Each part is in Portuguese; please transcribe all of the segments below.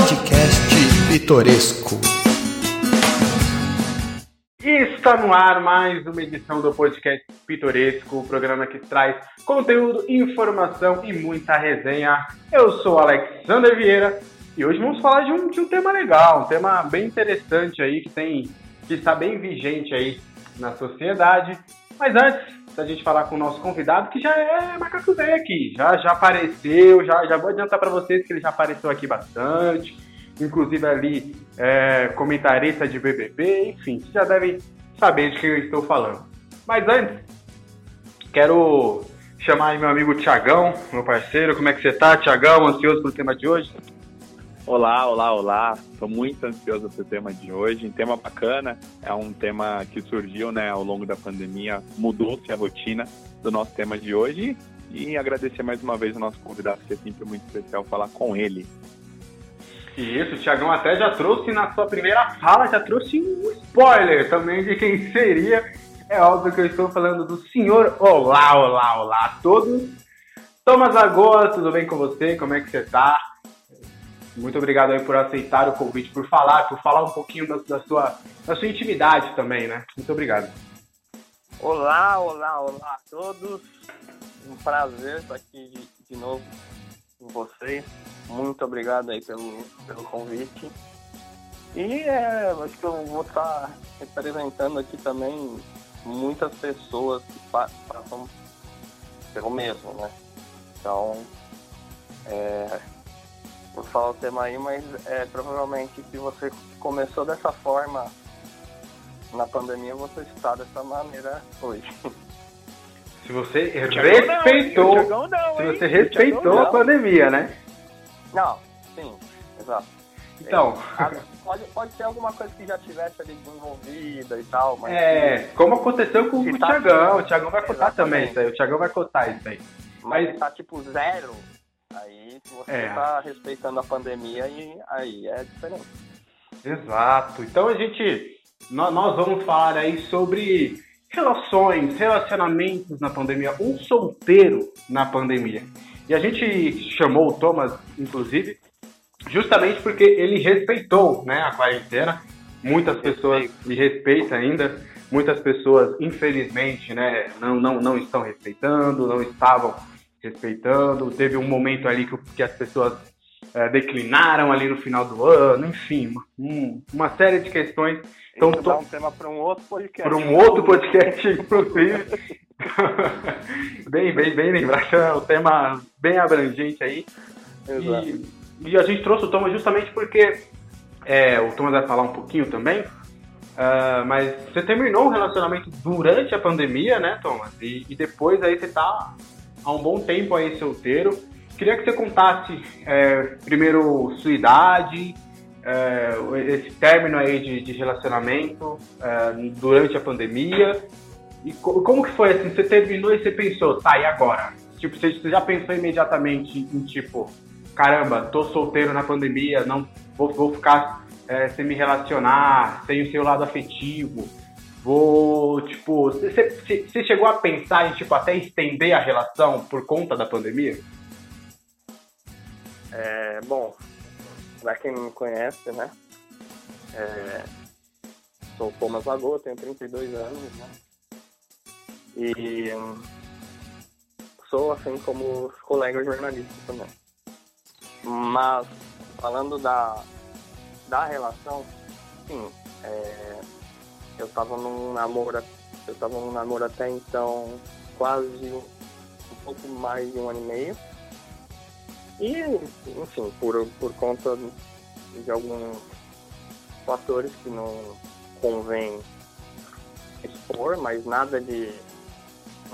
Podcast Pitoresco. Está no ar mais uma edição do Podcast Pitoresco, o programa que traz conteúdo, informação e muita resenha. Eu sou Alexander Vieira e hoje vamos falar de um, de um tema legal, um tema bem interessante aí que tem que está bem vigente aí na sociedade. Mas antes da gente falar com o nosso convidado, que já é macaco aqui, já, já apareceu, já, já vou adiantar para vocês que ele já apareceu aqui bastante, inclusive ali é, comentarista de BBB, enfim, vocês já devem saber de quem eu estou falando. Mas antes, quero chamar meu amigo Tiagão, meu parceiro. Como é que você tá, Tiagão? Ansioso pelo tema de hoje? Olá, olá, olá. Estou muito ansioso pelo tema de hoje. Um tema bacana. É um tema que surgiu né, ao longo da pandemia. Mudou-se a rotina do nosso tema de hoje. E agradecer mais uma vez o nosso convidado, que é sempre muito especial falar com ele. Isso, o Tiagão até já trouxe na sua primeira fala, já trouxe um spoiler também de quem seria. É óbvio que eu estou falando do senhor Olá, olá, olá a todos. Thomas Lagoa, tudo bem com você? Como é que você tá? Muito obrigado aí por aceitar o convite, por falar, por falar um pouquinho da, da sua, da sua intimidade também, né? Muito obrigado. Olá, olá, olá a todos. Um prazer estar aqui de, de novo com vocês. Muito obrigado aí pelo, pelo convite. E é, acho que eu vou estar representando aqui também muitas pessoas que passam pelo mesmo, né? Então, é, vou falar o tema aí, mas é, provavelmente se você começou dessa forma na pandemia, você está dessa maneira hoje. Se você respeitou, não, não, se você respeitou a pandemia, né? Não, sim, exato. Então, Ah, Pode, pode ser alguma coisa que já tivesse ali desenvolvida e tal, mas. é, como aconteceu com Se o tá- Tiagão, o Tiagão vai contar Exatamente. também isso aí, o Tiagão vai contar isso aí. Mas mas- tá tipo zero, aí você É. tá respeitando a pandemia, aí, aí é diferente. Exato. Então a gente, nó- nós vamos falar aí sobre relações, relacionamentos na pandemia, um solteiro na pandemia. E a gente chamou o Thomas, inclusive, justamente porque ele respeitou, né, a quarentena. Muitas pessoas e respeita ainda. Muitas pessoas, infelizmente, né, não, não, não estão respeitando, não estavam respeitando. Teve um momento ali que, que as pessoas eh, declinaram ali no final do ano, enfim, um- uma série de questões. Então, Isso tô- dá um tema para um outro podcast. para um outro podcast, inclusive. bem, bem, bem lembrado, é um tema bem abrangente aí. Exato. E, e a gente trouxe o Thomas justamente porque é, o Thomas vai falar um pouquinho também. ah, mas você terminou um relacionamento durante a pandemia, né, Thomas? E, e depois aí você tá há um bom tempo aí solteiro. Queria que você contasse é, primeiro sua idade, é, esse término aí de, de relacionamento é, durante a pandemia. E co- como que foi assim? Você terminou e você pensou, tá, e agora? Tipo, você, você já pensou imediatamente em tipo, caramba, tô solteiro na pandemia, não vou, vou ficar é, sem me relacionar, sem o seu lado afetivo. Vou, tipo, você, chegou a pensar em, tipo, até estender a relação por conta da pandemia? É, bom, pra quem não me conhece, né? É, sou Thomas Lagoa, tenho 32 anos, né? E sou assim como os colegas jornalistas também. Mas falando da, da relação, sim, é, eu tava num namoro, eu tava num namoro até então quase um, pouco mais de um ano e meio. E, enfim, por, por conta de alguns fatores que não convém expor, mas nada de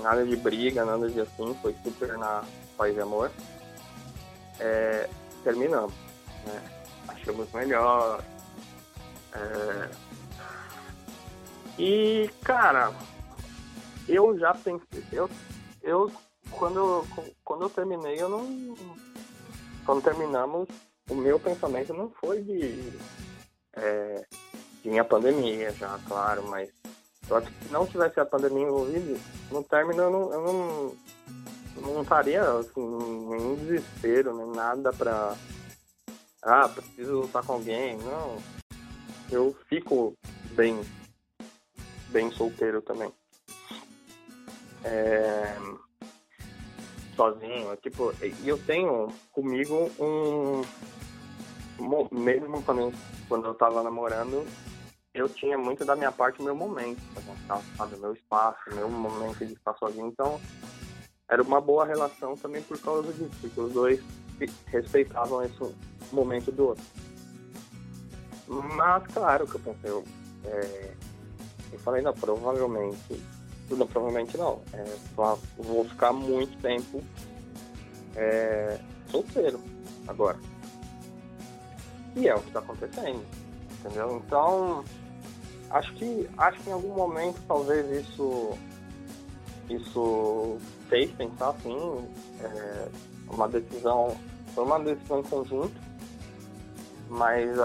nada de briga, nada de assim, foi super na paz e amor. É, terminamos, né? Achamos melhor. É, e, cara, eu já pensei, eu, eu quando, quando eu terminei, eu não. Quando terminamos, o meu pensamento não foi de. É, tinha pandemia já, claro, mas eu acho que se não tivesse a pandemia envolvida, no término eu não, eu não, não estaria assim, nenhum desespero, nem nada pra ah, preciso estar com alguém. Não. Eu fico bem, bem solteiro também. É, sozinho, tipo, e eu tenho comigo um. Mesmo quando, quando eu tava namorando, eu tinha muito da minha parte meu momento, sabe? O meu espaço, meu momento de estar sozinho. Então, era uma boa relação também por causa disso, porque os dois respeitavam esse momento do outro. Mas, claro que eu pensei, é, eu falei, não, provavelmente, não, provavelmente não, é, vou ficar muito tempo é, solteiro agora. E é o que está acontecendo, entendeu? Então, acho que, acho que em algum momento talvez isso, isso fez pensar assim, é, uma decisão, foi uma decisão em conjunto, mas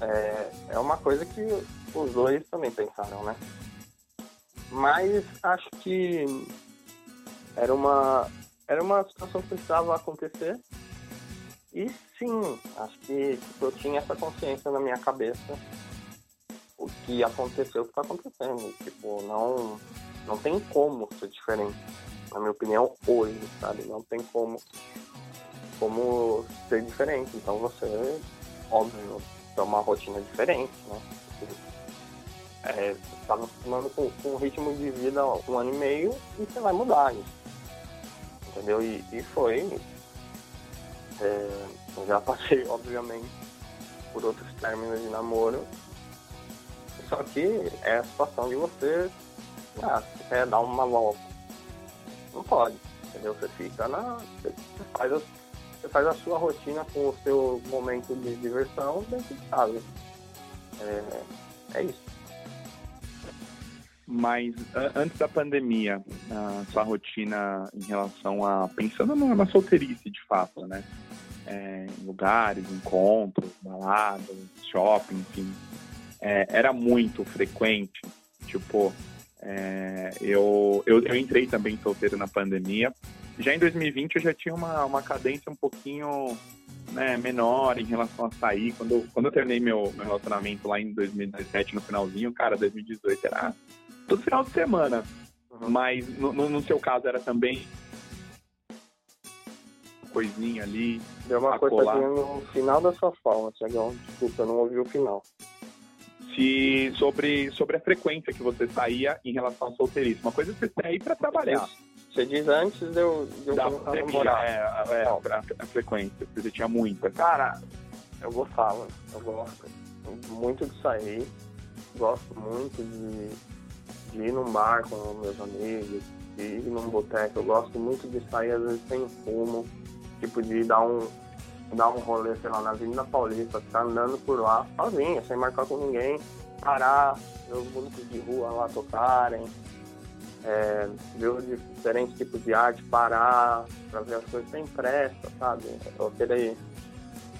é, é uma coisa que os dois também pensaram, né? Mas acho que era uma, era uma situação que precisava acontecer. E sim, acho que tipo, eu tinha essa consciência na minha cabeça. O que aconteceu, o que está acontecendo. Tipo, não, não tem como ser diferente. Na minha opinião, hoje, sabe? Não tem como, como ser diferente. Então você, óbvio, tem uma rotina diferente, né? É, você tá acostumando com, com um ritmo de vida ó, um ano e meio e você vai mudar isso. Entendeu? E, e foi. É, eu já passei, obviamente, por outros términos de namoro. Só que é a situação de você ah, quer dar uma volta. Não pode, entendeu? Você fica na. Você faz a, você faz a sua rotina com o seu momento de diversão dentro de casa. É, é isso. Mas antes da pandemia, a sua rotina em relação a. pensando na solteirice de fato, né? É, lugares, encontros, baladas, shopping, enfim. É, era muito frequente. Tipo, é, eu, eu, eu, entrei também solteiro na pandemia. Já em 2020 eu já tinha uma, uma cadência um pouquinho né, menor em relação a sair. Quando, quando eu terminei meu, meu relacionamento lá em 2017, no finalzinho, cara, 2018 era todo final de semana. Uhum. Mas no, no, no, seu caso era também coisinha ali. Deu uma coisa no final da sua fala, Tiagão. Desculpa, eu não ouvi o final. Se, sobre, sobre a frequência que você saía em relação ao solteirismo. Uma coisa é você sair para trabalhar. Você diz antes de eu, de eu da namorar. É, é, a, a frequência, você tinha muita. Cara, eu gostava, eu gosto muito de sair, gosto muito de de ir num bar com meus amigos, de ir num boteco. Eu gosto muito de sair, às vezes, sem fumo, tipo, de dar um, dar um rolê, sei lá, na Avenida Paulista, ficar andando por lá, sozinho, sem marcar com ninguém, parar, ver os músicos de rua lá tocarem, é, ver diferentes tipos de arte, parar pra ver as coisas sem pressa, sabe? Aquele,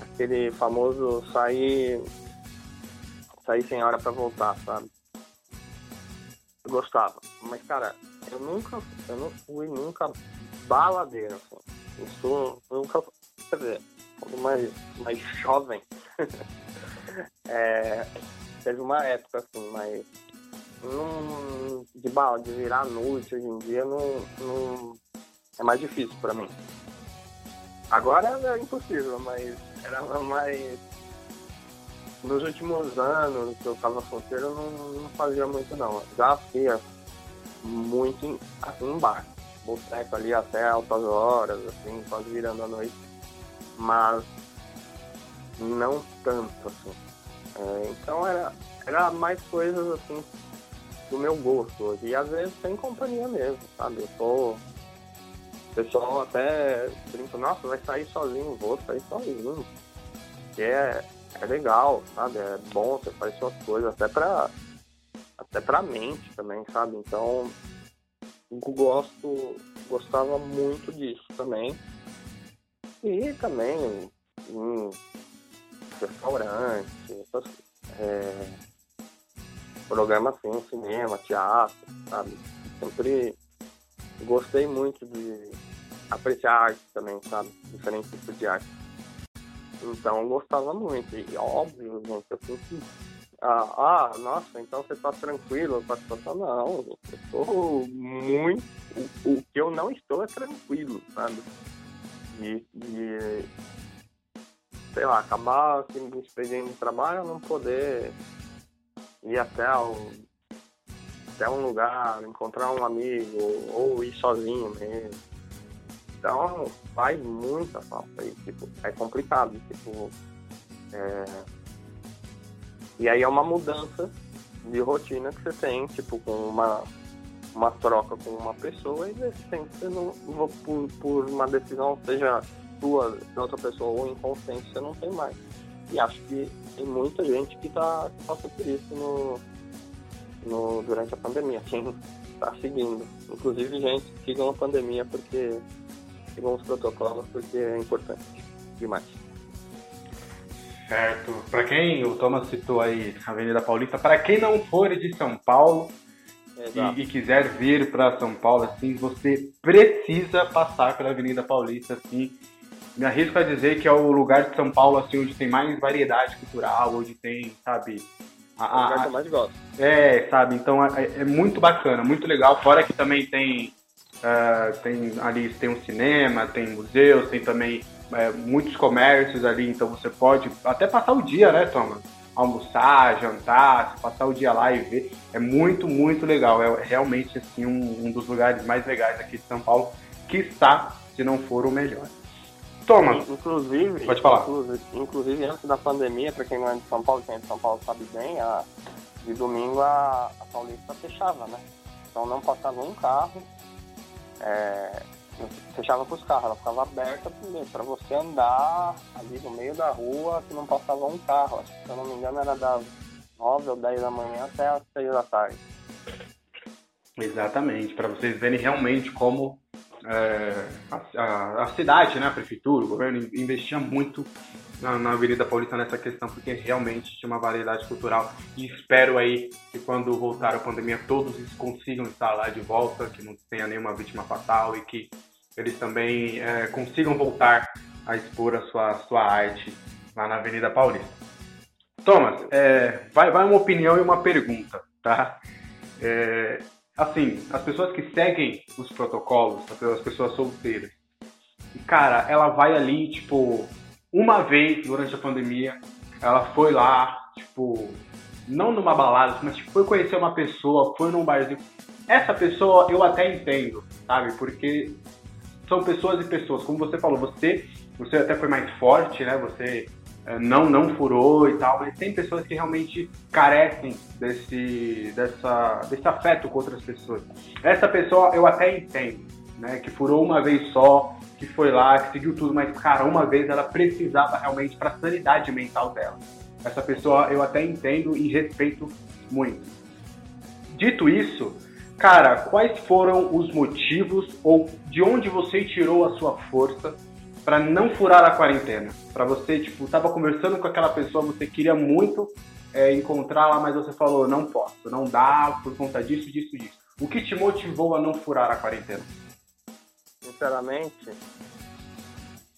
aquele famoso sair, sair sem hora pra voltar, sabe? Eu gostava. Mas, cara, eu nunca, eu não fui nunca baladeiro, assim. Eu sou, nunca, quer dizer, quando mais, mais jovem, é, teve uma época, assim, mas não, de bala, de virar noite hoje em dia, não, não é mais difícil pra mim. Agora é impossível, mas era mais nos últimos anos que eu tava solteiro, eu não, não fazia muito não. Já fazia muito assim, em bar. Boteco ali até altas horas, assim, quase virando a noite. Mas não tanto, assim. É, então era, era mais coisas assim do meu gosto. E às vezes sem companhia mesmo, sabe? Eu tô. O pessoal até brinca, nossa, vai sair sozinho, vou sair sozinho. Que é, é legal, sabe? É bom, você faz suas coisas, até pra, até pra mente também, sabe? Então, gosto, gostava muito disso também. E também em restaurante, essas, é, programas assim, cinema, teatro, sabe? Sempre gostei muito de apreciar arte também, sabe? Diferentes tipos de arte. Então eu gostava muito. E óbvio, gente, eu senti. Ah, ah, nossa, então você tá tranquilo com a situação? Não, eu estou muito. O, o, que eu não estou é tranquilo, sabe? E, e sei lá, acabar assim, me expediente de trabalho, não poder ir até, o, até um lugar, encontrar um amigo, ou ir sozinho mesmo. Então faz muita falta aí, tipo, é complicado, tipo. É... E aí é uma mudança de rotina que você tem, tipo, com uma, uma troca com uma pessoa e de repente você não, por, por uma decisão, seja sua, da outra pessoa ou inconsciente, você não tem mais. E acho que tem muita gente que tá, que passa por isso no, no, durante a pandemia, quem está seguindo. Inclusive, gente, sigam a pandemia porque sigam os protocolos porque é importante demais. Certo. Para quem o Thomas citou aí a Avenida Paulista, para quem não for de São Paulo e, e, quiser vir para São Paulo, assim, você precisa passar pela Avenida Paulista, assim, me arrisco a dizer que é o lugar de São Paulo assim onde tem mais variedade cultural, onde tem, sabe, a, a, é. É, sabe, então é, é, muito bacana, muito legal. Fora que também tem, uh, tem ali tem um cinema, tem museus, tem também uh, muitos comércios ali, então você pode até passar o dia, né, Thomas? Almoçar, jantar, passar o dia lá e ver. É muito, muito legal. É realmente assim um, um dos lugares mais legais aqui de São Paulo, que está, se não for o melhor. Toma. Inclusive, pode falar. Inclusive, inclusive antes da pandemia, para quem não é de São Paulo, quem é de São Paulo sabe bem, a, de domingo a, a Paulista fechava, né? Então não passava um carro, é, fechava para os carros, ela ficava aberta para você andar ali no meio da rua que não passava um carro. Acho que, se eu não me engano era das 9 ou 10 da manhã até as 6 da tarde. Exatamente, para vocês verem realmente como é, a, a, a, cidade, né, a prefeitura, o governo investia muito na, na, Avenida Paulista nessa questão, porque realmente tinha uma variedade cultural. E espero aí que quando voltar a pandemia todos consigam estar lá de volta, que não tenha nenhuma vítima fatal e que eles também é, consigam voltar a expor a sua, sua arte lá na Avenida Paulista. Thomas, é, vai, vai uma opinião e uma pergunta, tá? É, assim, as pessoas que seguem os protocolos, as pessoas solteiras, e cara, ela vai ali, tipo, uma vez durante a pandemia, ela foi lá, tipo, não numa balada, mas tipo, foi conhecer uma pessoa, foi num barzinho. Essa pessoa eu até entendo, sabe? Porque são pessoas e pessoas. Como você falou, você, você até foi mais forte, né? Você não não furou e tal, mas tem pessoas que realmente carecem desse, dessa, desse afeto com outras pessoas. Essa pessoa eu até entendo, né? Que furou uma vez só, que foi lá, que seguiu tudo, mas, cara, uma vez ela precisava realmente para a sanidade mental dela. Essa pessoa eu até entendo e respeito muito. Dito isso, cara, quais foram os motivos ou de onde você tirou a sua força para não furar a quarentena? Para você, tipo, tava conversando com aquela pessoa, você queria muito é, encontrá-la, mas você falou, não posso, não dá por conta disso, disso, disso. O que te motivou a não furar a quarentena? Sinceramente,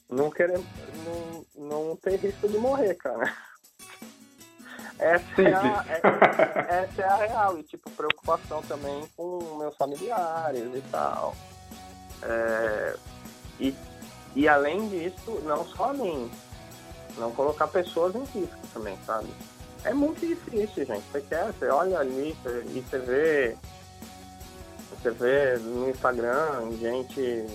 não querer, não, não ter risco de morrer, cara. Essa é, a, é, essa é a real. E, tipo, preocupação também com meus familiares e tal. É, e e além disso, não só mim, não colocar pessoas em risco também, sabe? É muito difícil, gente. Você quer, você olha ali e você vê. Você vê no Instagram gente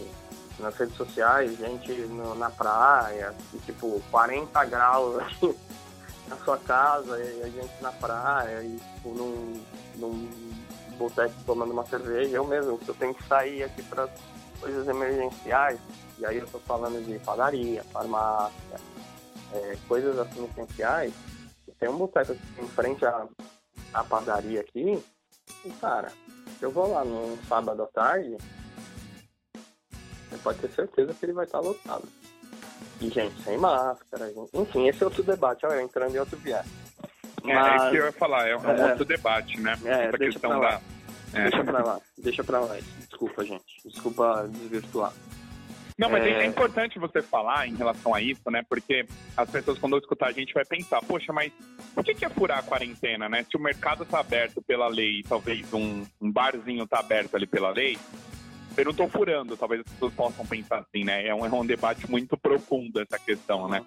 nas redes sociais, gente no, na praia, e, tipo, 40 graus aqui na sua casa, e a gente na praia, e tipo, num, num boteco tomando uma cerveja. Eu mesmo, eu tenho que sair aqui para coisas emergenciais, e aí eu estou falando de padaria, farmácia, é, coisas assim essenciais. Tem um boteco em frente à, à padaria aqui, e cara, eu vou lá num sábado à tarde, você pode ter certeza que ele vai estar lotado. E gente sem máscara, gente... enfim, esse é outro debate, olha, entrando em outro viés. Mas... É, é que eu ia falar, é um é, outro debate, né? É, Essa questão da. É. Deixa pra lá, deixa pra lá. Desculpa, gente. Desculpa desvirtuar. Não, mas é... é... importante você falar em relação a isso, né? Porque as pessoas, quando escutar a gente, vai pensar, poxa, mas o que é furar a quarentena, né? Se o mercado está aberto pela lei, talvez um, um barzinho está aberto ali pela lei, eu não estou furando, talvez as pessoas possam pensar assim, né? É um, é um debate muito profundo essa questão, né?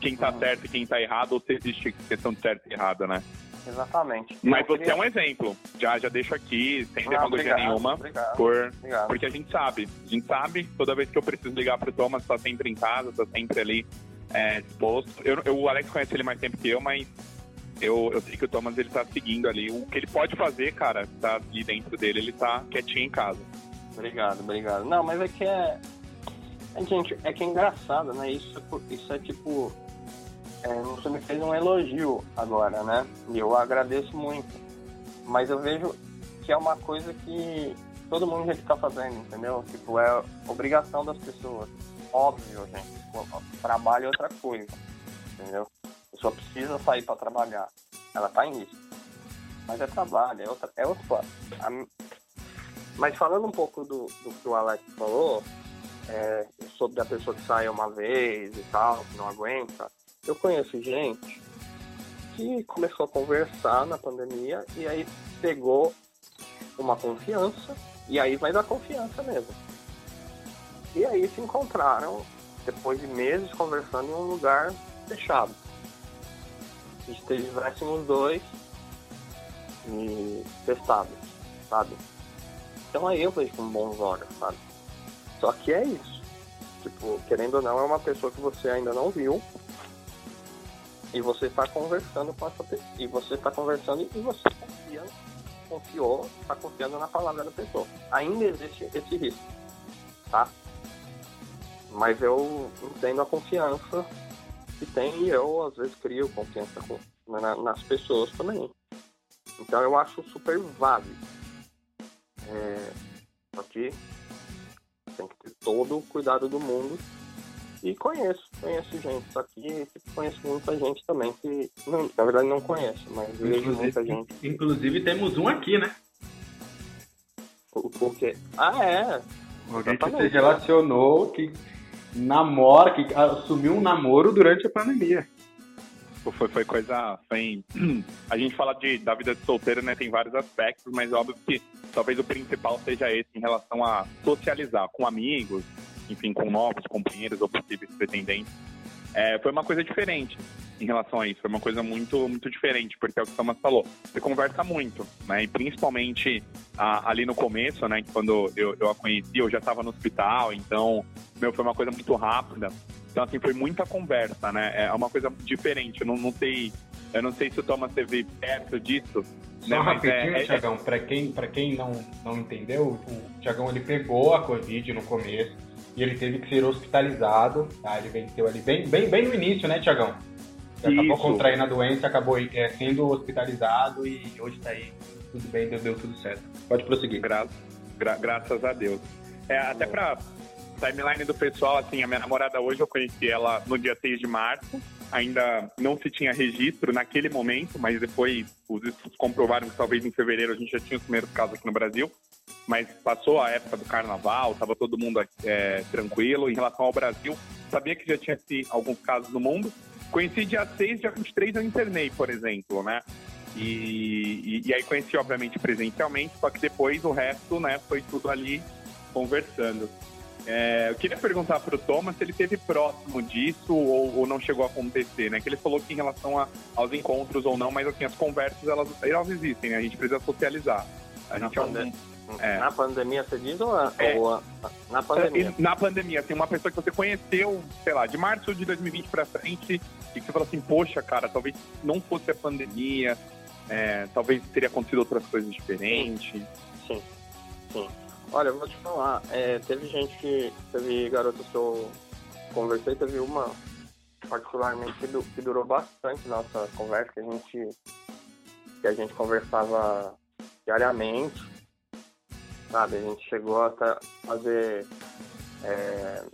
Quem está certo e quem está errado, ou se existe questão de certo e errado, né? Exatamente. Mas você queria... é um exemplo. Já, já deixo aqui, sem ah, demagogia nenhuma. Obrigado, por, obrigado. Porque a gente sabe. A gente sabe, toda vez que eu preciso ligar pro Thomas, tá sempre em casa, tá sempre ali é, disposto. Eu, eu, o Alex conhece ele mais tempo que eu, mas eu, eu sei que o Thomas ele tá seguindo ali. O que ele pode fazer, cara, tá ali dentro dele, ele tá quietinho em casa. Obrigado, obrigado. Não, mas é que é. é gente, é que é engraçado, né? Isso, isso é tipo você me fez um elogio agora, né? E eu agradeço muito. Mas eu vejo que é uma coisa que todo mundo já está fazendo, entendeu? Tipo, é obrigação das pessoas. Óbvio, gente. Trabalho é outra coisa, entendeu? A pessoa precisa sair para trabalhar. Ela tá em risco. Mas é trabalho, é, outra, é outro plano. Mas falando um pouco do, do que o Alex falou, é, sobre a pessoa que sai uma vez e tal, que não aguenta, eu conheço gente que começou a conversar na pandemia e aí pegou uma confiança e aí vai dar confiança mesmo. E aí se encontraram depois de meses conversando em um lugar fechado. Estivessem os dois e testados, sabe? Então aí eu vejo com bons olhos, sabe? Só que é isso. Tipo, querendo ou não, é uma pessoa que você ainda não viu, e você está conversando com essa pessoa. E você está conversando e você confia, confiou, está confiando na palavra da pessoa. Ainda existe esse risco, tá? Mas eu entendo a confiança que tem e eu às vezes crio confiança com, na, nas pessoas também. Então eu acho super válido. É, que tem que ter todo o cuidado do mundo e conheço, conheço gente. Só que conheço muita gente também que, não, na verdade, não conheço, mas vejo muita gente. Inclusive, temos um aqui, né? O, o quê? Ah, é. Alguém que se relacionou, que namora, que assumiu um namoro durante a pandemia. Foi, foi coisa. Foi, a gente fala de, da vida de solteiro, né? Tem vários aspectos, mas óbvio que talvez o principal seja esse em relação a socializar com amigos, enfim, com novos companheiros ou possíveis pretendentes. É, foi uma coisa diferente em relação a isso, foi uma coisa muito, muito diferente, porque é o que o Thomas falou, você conversa muito, né, e principalmente a, ali no começo, né, quando eu, eu a conheci, eu já estava no hospital, então, meu, foi uma coisa muito rápida, então, assim, foi muita conversa, né, é uma coisa diferente, eu não, não sei, eu não sei se o Thomas esteve perto disso, só né, rapidinho, é, é, Tiagão, para quem, pra quem não, não entendeu, o Tiagão ele pegou a Covid no começo, e ele teve que ser hospitalizado, tá? Ele venceu ali bem, bem, bem no início, né, Tiagão? Acabou contraindo a doença, acabou é, sendo hospitalizado e hoje tá aí, tudo bem, deu, deu tudo certo. Pode prosseguir. Gra gra graças a Deus. É, até pra timeline do pessoal, assim, a minha namorada hoje, eu conheci ela no dia 6 de março, ainda não se tinha registro naquele momento, mas depois os estudos comprovaram que talvez em fevereiro a gente já tinha os primeiros casos aqui no Brasil mas passou a época do carnaval, estava todo mundo é, tranquilo. Em relação ao Brasil, sabia que já tinha sim, alguns casos no mundo. Conheci dia 6, dia 23 eu internei, por exemplo, né? E, e, e, aí conheci, obviamente, presencialmente, só que depois o resto, né, foi tudo ali conversando. É, eu queria perguntar para o Thomas se ele esteve próximo disso ou, ou, não chegou a acontecer, né? Que ele falou que em relação a, aos encontros ou não, mas assim, as conversas, elas, elas existem, né? A gente precisa socializar. A gente é um, é. Na pandemia, você diz ou, é. ou na pandemia? Na pandemia, assim, uma pessoa que você conheceu, sei lá, de março de 2020 para frente, e que você falou assim, poxa, cara, talvez não fosse a pandemia, é, talvez teria acontecido outras coisas diferentes. Sim, sim. Olha, eu vou te falar, é, teve gente que, teve garotas que eu conversei, teve uma particularmente que durou bastante nossa conversa, que a gente, que a gente conversava diariamente, sabe? A gente chegou a fazer é,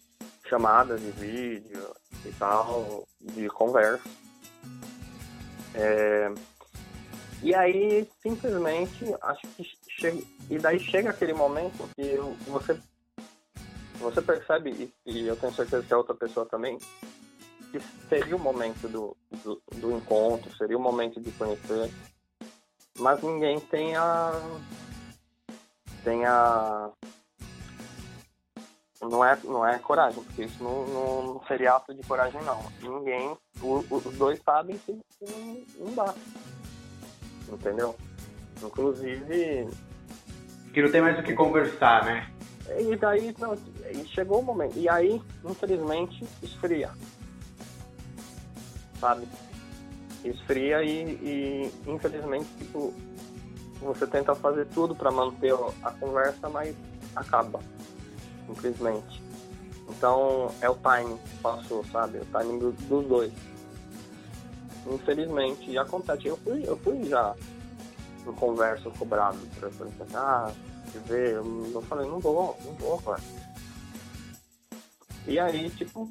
chamadas de vídeo e tal, de conversa. É, e aí, simplesmente, acho que chega, e daí chega aquele momento que você você percebe, e eu tenho certeza que a outra pessoa também, que seria o momento do, do, do encontro, seria o momento de conhecer, mas ninguém tem a. tem a. Não é, não é coragem, porque isso não, não, não seria ato de coragem, não. Ninguém, o, os dois sabem que, que não dá. Entendeu? Inclusive. Que não tem mais o que conversar, né? E daí, não, e chegou o momento. E aí, infelizmente, esfria. Sabe? Esfria e, e infelizmente, tipo, você tenta fazer tudo para manter a conversa, mas acaba. Simplesmente. Então, é o timing que passou, sabe? O timing do, dos dois. Infelizmente, acontece. Eu fui, eu fui já em conversa cobrado pra, pra ah, te ver. Eu, eu falei, não vou, não vou, cara. E aí, tipo,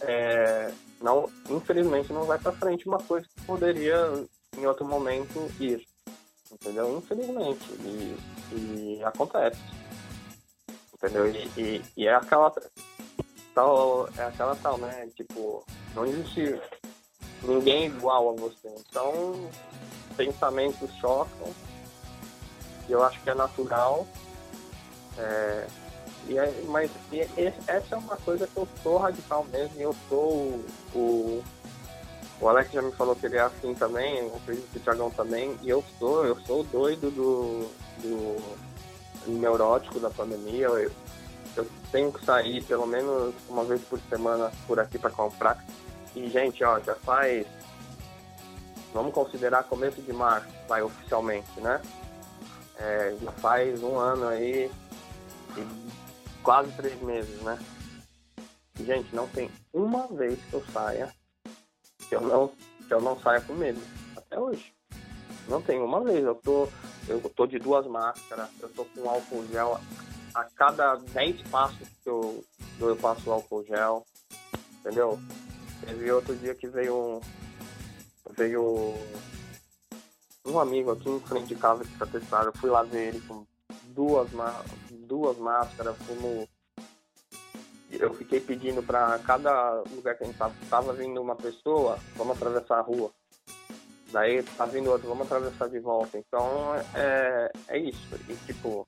é, não, infelizmente não vai para frente uma coisa que poderia em outro momento ir, entendeu? Infelizmente e, e acontece, entendeu? E, e, e, é aquela tal, é aquela tal, né? Tipo, não existe ninguém igual a você, então pensamentos chocam. E eu acho que é natural. É, e é, mas e, essa é uma coisa que eu sou radical mesmo, eu sou o, o, o Alex já me falou que ele é assim também, eu acredito que o Thiagão também, e eu sou, eu sou doido do, do, neurótico da pandemia, eu, eu tenho que sair pelo menos uma vez por semana por aqui para comprar. E gente, ó, já faz vamos considerar começo de março, vai oficialmente, né? É, já faz um ano aí e quase três meses, né? Gente, não tem uma vez que eu saia que eu não, que eu não saia com medo. Até hoje. Não tem uma vez. Eu tô, eu tô de duas máscaras, eu tô com álcool gel. A cada dez passos que eu, eu passo álcool gel. Entendeu? Teve outro dia que veio um. Veio um amigo aqui em frente de casa que está testado. Eu fui lá ver ele com duas, duas máscaras, como eu fiquei pedindo para cada lugar que a gente tava, tava vindo uma pessoa, vamos atravessar a rua. Daí tá vindo outro, vamos atravessar de volta. Então é, é isso. E tipo,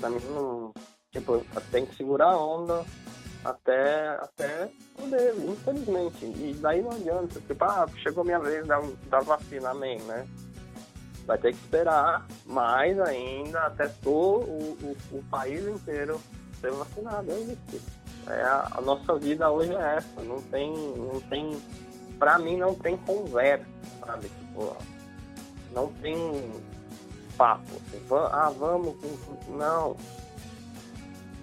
pra mim não. Tipo, tem que segurar a onda até, até poder, infelizmente. E daí não adianta. Tipo, ah, chegou minha vez da, da vacina, amém, né? vai ter que esperar mais ainda até todo o, o, o país inteiro ser vacinado. É isso. É, a, a, nossa vida hoje é essa. Não tem. Não tem pra mim não tem conversa, sabe? Tipo, não tem papo. Ah, vamos. Não.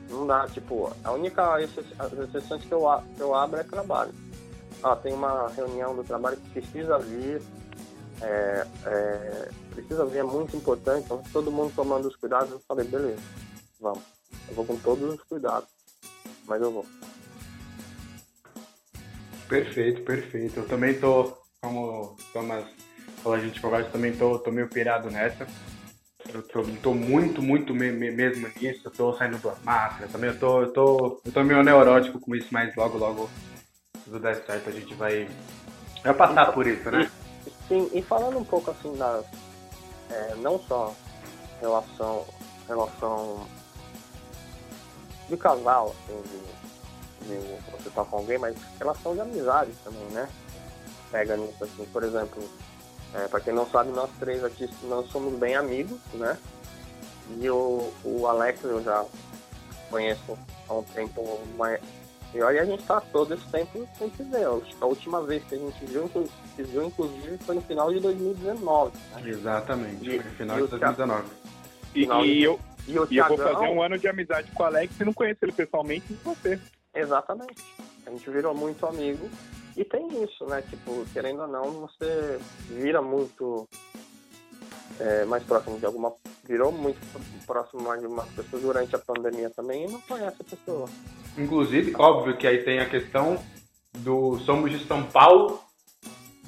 Não dá, tipo, a única exceção que eu, que eu abro é trabalho. Ah, tem uma reunião do trabalho que precisa vir, é, é, precisa ver, é muito importante, então todo mundo tomando os cuidados, eu falei, beleza, vamos. Eu vou com todos os cuidados, mas eu vou. Perfeito, perfeito. Eu também tô, como Thomas falou, a gente conversa, também tô, tô meio pirado nessa. Eu tô, tô muito, muito me, me, mesmo nisso. Eu tô saindo da máscara também. Eu tô, eu tô, eu tô meio neurótico com isso, mas logo, logo, tudo der certo, a gente vai, vai passar por isso, né? Sim, e falando um pouco assim das. É, não só relação. relação de casal, assim, de, de você estar tá com alguém, mas relação de amizade também, né? Pega nisso assim, por exemplo, é, para quem não sabe, nós três aqui nós somos bem amigos, né? E o, o Alex eu já conheço há um tempo mais, e aí a gente tá todo esse tempo sem se ver. A última vez que a gente viu, se viu inclusive, foi no final de 2019. Né? Exatamente, e, foi no final de 2019. E, e, eu, e, eu, e eu vou fazer um ano de amizade com o Alex e não conheço ele pessoalmente e você. Exatamente. A gente virou muito amigo. E tem isso, né? Tipo, querendo ou não, você vira muito é, mais próximo de alguma. Virou muito próximo de algumas pessoas durante a pandemia também e não conhece a pessoa. Inclusive, óbvio que aí tem a questão do somos de São Paulo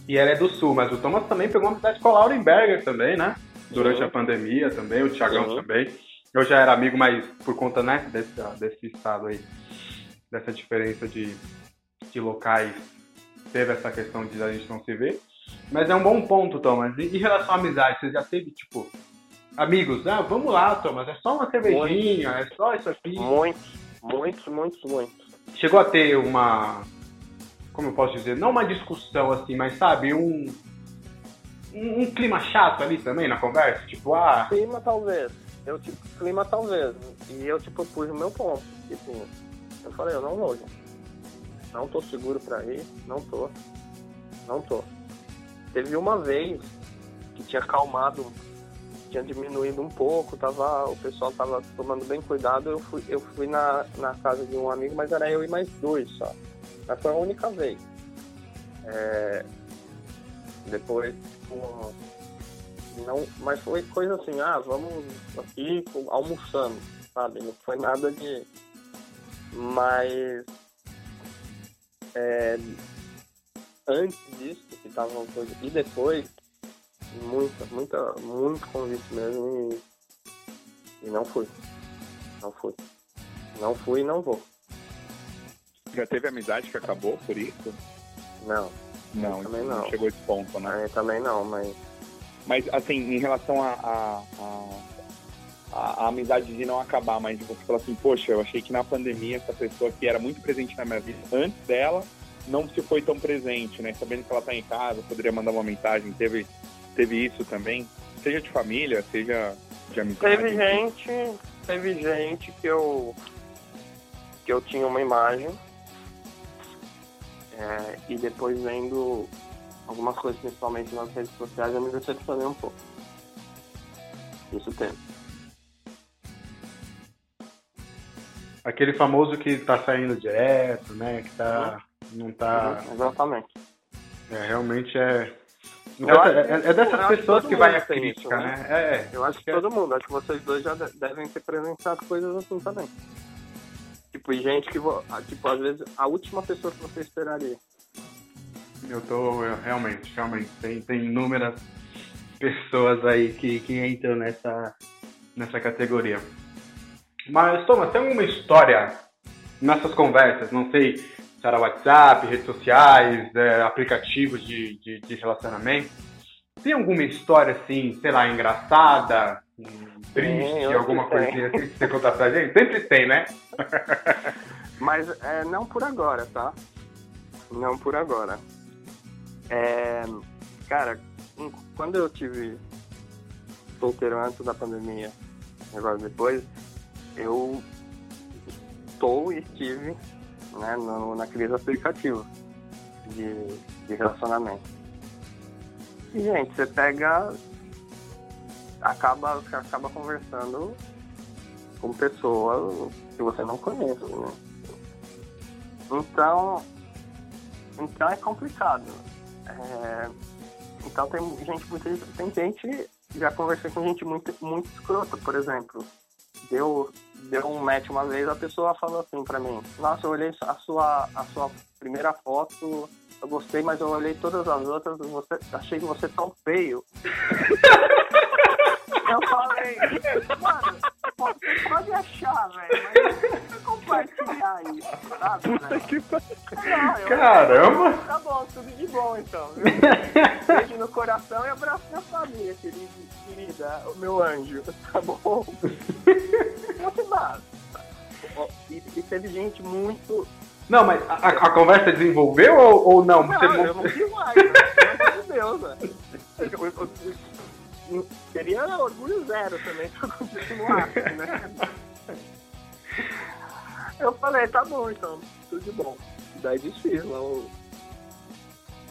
e ela é do Sul, mas o Thomas também pegou uma cidade com a Laurenberger também, né? Durante a pandemia também, o Thiagão também. Eu já era amigo, mas por conta, né, desse, desse estado aí, dessa diferença de, de locais, teve essa questão de a gente não se ver. Mas é um bom ponto, Thomas. Em relação à amizade, você já teve, tipo, amigos? Ah, vamos lá, Thomas, é só uma cervejinha, é só isso aqui. Muitos, muitos, muitos, muitos. Chegou a ter uma. Como eu posso dizer? Não uma discussão assim, mas sabe, um. Um, um clima chato ali também na conversa? Tipo, ah. Clima talvez. Eu, tipo, clima talvez. E eu, tipo, pus o meu ponto. Tipo, eu falei, eu não vou, gente. Não tô seguro pra ir, não tô. Não tô. Teve uma vez que tinha acalmado, tinha diminuído um pouco, tava, o pessoal tava tomando bem cuidado, eu fui, eu fui na, na casa de um amigo, mas era eu e mais dois só. Mas foi a única vez. É, depois, tipo, não, mas foi coisa assim, ah, vamos aqui almoçando, sabe? Não foi nada de. Mas é, antes disso, que tava uma coisa. E depois, muita, muita, muito convite mesmo e, e não fui. Não fui. Não fui e não vou. Já teve amizade que acabou por isso? Não. Não, também não. não. chegou esse ponto, né? Também não, mas. Mas, assim, em relação a, a, a, a amizade de não acabar, mas você fala assim, poxa, eu achei que na pandemia essa pessoa que era muito presente na minha vida antes dela não se foi tão presente, né? Sabendo que ela tá em casa, poderia mandar uma mensagem, teve, teve isso também? Seja de família, seja de amizade. Teve gente, teve gente que eu que eu tinha uma imagem é, e depois vendo algumas coisas, principalmente nas redes sociais, eu me decepcionei um pouco. Isso teve. Aquele famoso que tá saindo direto, né? Que tá. Não tá. Uhum, exatamente. É, realmente é. É, é- dessas pessoas que vai a tem crítica, isso, né? né? É. Eu acho que todo mundo, acho que vocês dois já de- devem ter presenciado coisas assim também. Tipo, gente que, ah, tipo, às vezes, a última pessoa que você esperaria. Eu tô, eu- realmente, realmente, tem, tem inúmeras pessoas aí que, que entram nessa, nessa categoria. Mas, Thomas, tem alguma história nessas conversas, não sei se era WhatsApp, redes sociais, é, aplicativos de, de, de relacionamento, tem alguma história, assim, sei lá, engraçada, triste, eu alguma coisinha assim que você contar pra gente? Sempre tem, né? Mas é, não por agora, tá? Não por agora. É, cara, quando eu tive solteiro antes da pandemia, agora depois, eu estou e estive né, no, naqueles aplicativos de, de relacionamento. E, gente, você pega. Acaba, acaba conversando com pessoas que você não conhece, né? Então, então é complicado. É, então tem gente muito, tem gente, já conversei com gente muito, muito escrota, por exemplo. Deu, deu um match uma vez, a pessoa falou assim pra mim, nossa, eu olhei a sua, a sua primeira foto, eu gostei, mas eu olhei todas as outras, você, achei você tão feio. eu falei, mano, pode, pode achar, velho, mas não compartilhar isso, sabe, velho? Não, eu- Caramba! Tá bom, tudo de bom então. viu? Beijo no coração e abraço na família, querida, querida, o meu anjo. Tá bom? Muito massa. E, e teve gente muito. Não, mas a, a- conversa desenvolveu ou, ou não? Não, Você eu não quis mais, né? pelo amor de Deus, velho. Seria orgulho zero também se eu continuasse, né? Eu falei, tá bom então, tudo de bom. Daí desfiz lá o,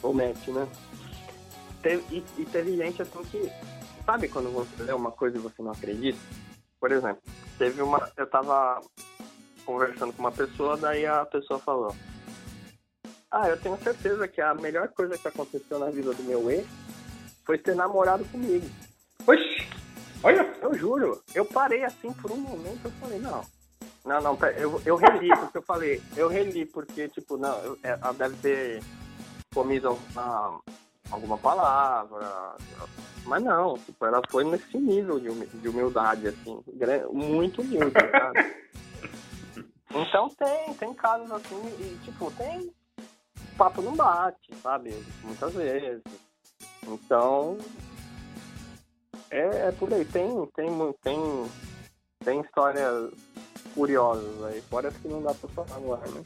o match, né? Teve- e, e teve gente assim que. Sabe quando você lê uma coisa e você não acredita? Por exemplo, teve uma. Eu tava conversando com uma pessoa, daí a pessoa falou. Ah, eu tenho certeza que a melhor coisa que aconteceu na vida do meu ex foi ter namorado comigo. Oxi! Olha! Eu juro, eu parei assim por um momento, eu falei, não. Não, não, eu, eu reli, porque eu falei, eu reli, porque, tipo, não, eu- é, ela deve ter comido alguma, alguma palavra, Mas não, tipo, ela foi nesse nível de, humi- de humildade, assim, muito humilde, sabe? Então tem, tem casos assim, e tipo, tem papo não bate, sabe? Muitas vezes. Então é, é por aí, tem, tem, tem, tem histórias curiosas aí, fora as que não dá pra falar agora, né?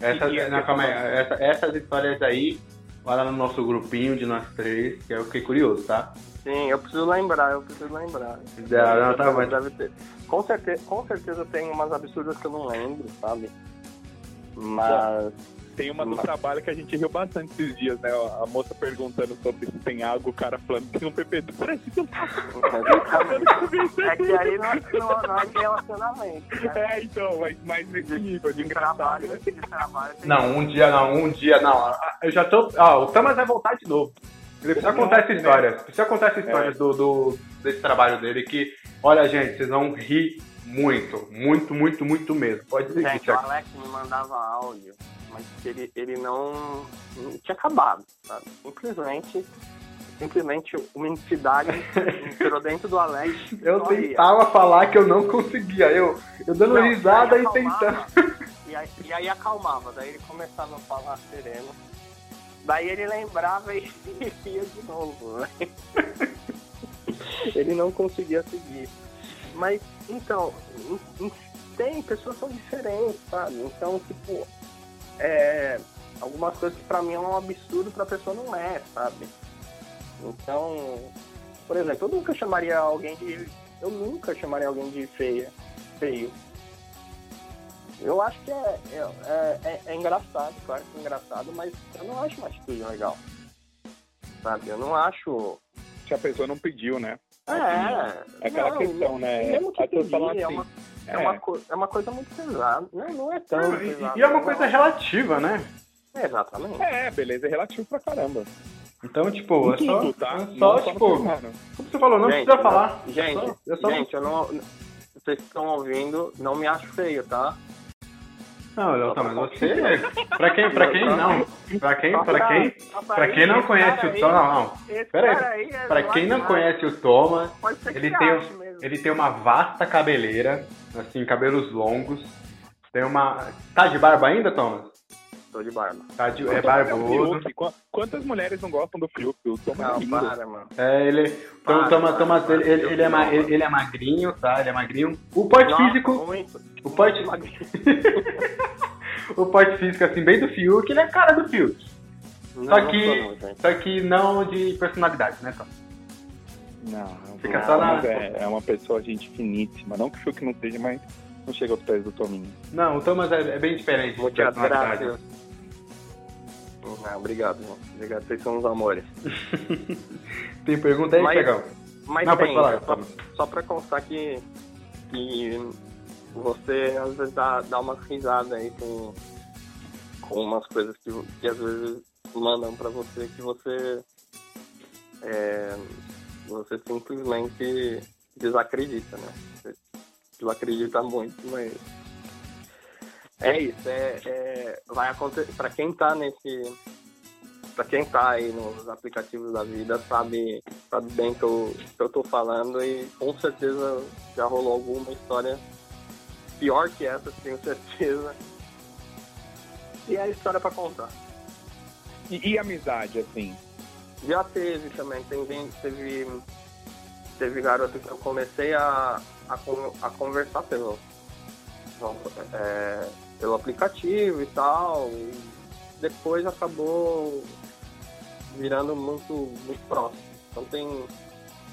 Essas, E- não, calma aí, essa- essas histórias aí, lá no nosso grupinho de nós três, que eu fiquei curioso, tá? Sim, eu preciso lembrar, eu preciso lembrar. Já, não, tá bom. Deve ter. Com certeza, com certeza tem umas absurdas que eu não lembro, sabe? Mas. Tem uma do trabalho que a gente riu bastante esses dias, né? A moça perguntando sobre se tem água, o cara falando que tem um PP. Parece que eu É que aí não, não, não é de relacionamento. Né? É, então, mas, mas nesse nível de engraçado. de trabalho. tem- Não, um dia não, um dia não. Eu já tô. Ó, o Thomas vai voltar de novo. Ele precisa contar essa história. Precisa contar essa história do, do- desse trabalho dele que, olha, gente, vocês vão rir muito. Muito, muito, muito mesmo. Pode dizer Gente, o Alex me mandava áudio, mas ele, ele não, não tinha acabado, sabe? Simplesmente, simplesmente uma entidade entrou dentro do Alex. e Eu tentava falar que eu não conseguia. Eu, eu dando Não, risada e acalmava, tentando. E aí, e aí acalmava, daí ele começava a falar sereno. Daí ele lembrava e ia de novo, né? Ele não conseguia seguir. Mas, então, em- em- tem, pessoas são diferentes, sabe? Então, tipo, é, algumas coisas que pra mim é um absurdo, pra pessoa não é, sabe? Então, por exemplo, eu nunca chamaria alguém de. Eu nunca chamaria alguém de feia, feio. Eu acho que é, é, é, é engraçado, claro que é engraçado, mas eu não acho uma atitude legal. Sabe? Eu não acho. Se a pessoa não pediu, né? É, É aquela não, questão, né? Mesmo que pedir, é, assim, uma, é, é. uma, é uma coisa muito pesada. Não, não é tão Não, e, e é uma não. coisa relativa, né? É, exatamente. É, beleza, é relativo pra caramba. Então, tipo, é só, Tudo, tá? é só tipo, como você falou, não Gente, precisa falar. Gente, Só- eu só- gente, eu não. Vocês que estão ouvindo, não me acho feio, tá? Não, Léo, tá, mas você. Pra quem, pra quem não. Pra quem, pra quem. Pra quem não conhece o Thomas. Não, não. Pera aí. Pra quem não conhece o Thomas, ele tem, ele tem uma vasta cabeleira, assim, cabelos longos. Tem uma. Tá de barba ainda, Thomas? Tô de barba. Tá de, é barbudo. Quantas mulheres não gostam do Fiuk? O Thomas é Não, lindo. para, mano. É, ele. Então, Thomas, para. ele, ele, ele é ma- ele, é magrinho, tá? Ele é magrinho. O porte Nossa, físico. Muito. O porte, o porte físico, assim, bem do Fiuk, ele é a cara do Fiuk. Não, Só que, não, só que não de personalidade, né, Tom? Não, não Fica não, só na- É, é uma pessoa, gente, finíssima. Não que o Fiuk não seja, mas não chega aos pés do Tominho. Não, o Thomas é, é bem diferente de Muitas personalidade. graças. Não, obrigado, gente. Obrigado, vocês são os amores. Tem pergunta aí, Mas- Tiagão? Mas Não, pode tem, falar, só, só pra constar que, que você às vezes dá, dá umas risadas aí com, com umas coisas que, que às vezes mandam pra você que você é, você simplesmente desacredita, né? Você desacredita muito, mas é isso, é, é- vai acontecer para quem tá nesse para quem tá aí nos aplicativos da vida sabe, sabe bem que eu, que eu tô falando e com certeza já rolou alguma história pior que essa, tenho certeza. E é a história pra contar. E, e amizade, assim? Já teve também, tem gente, teve, teve garoto que eu comecei a, a, a conversar pelo, é, pelo aplicativo e tal, e depois acabou virando muito, muito próximo. Então tem,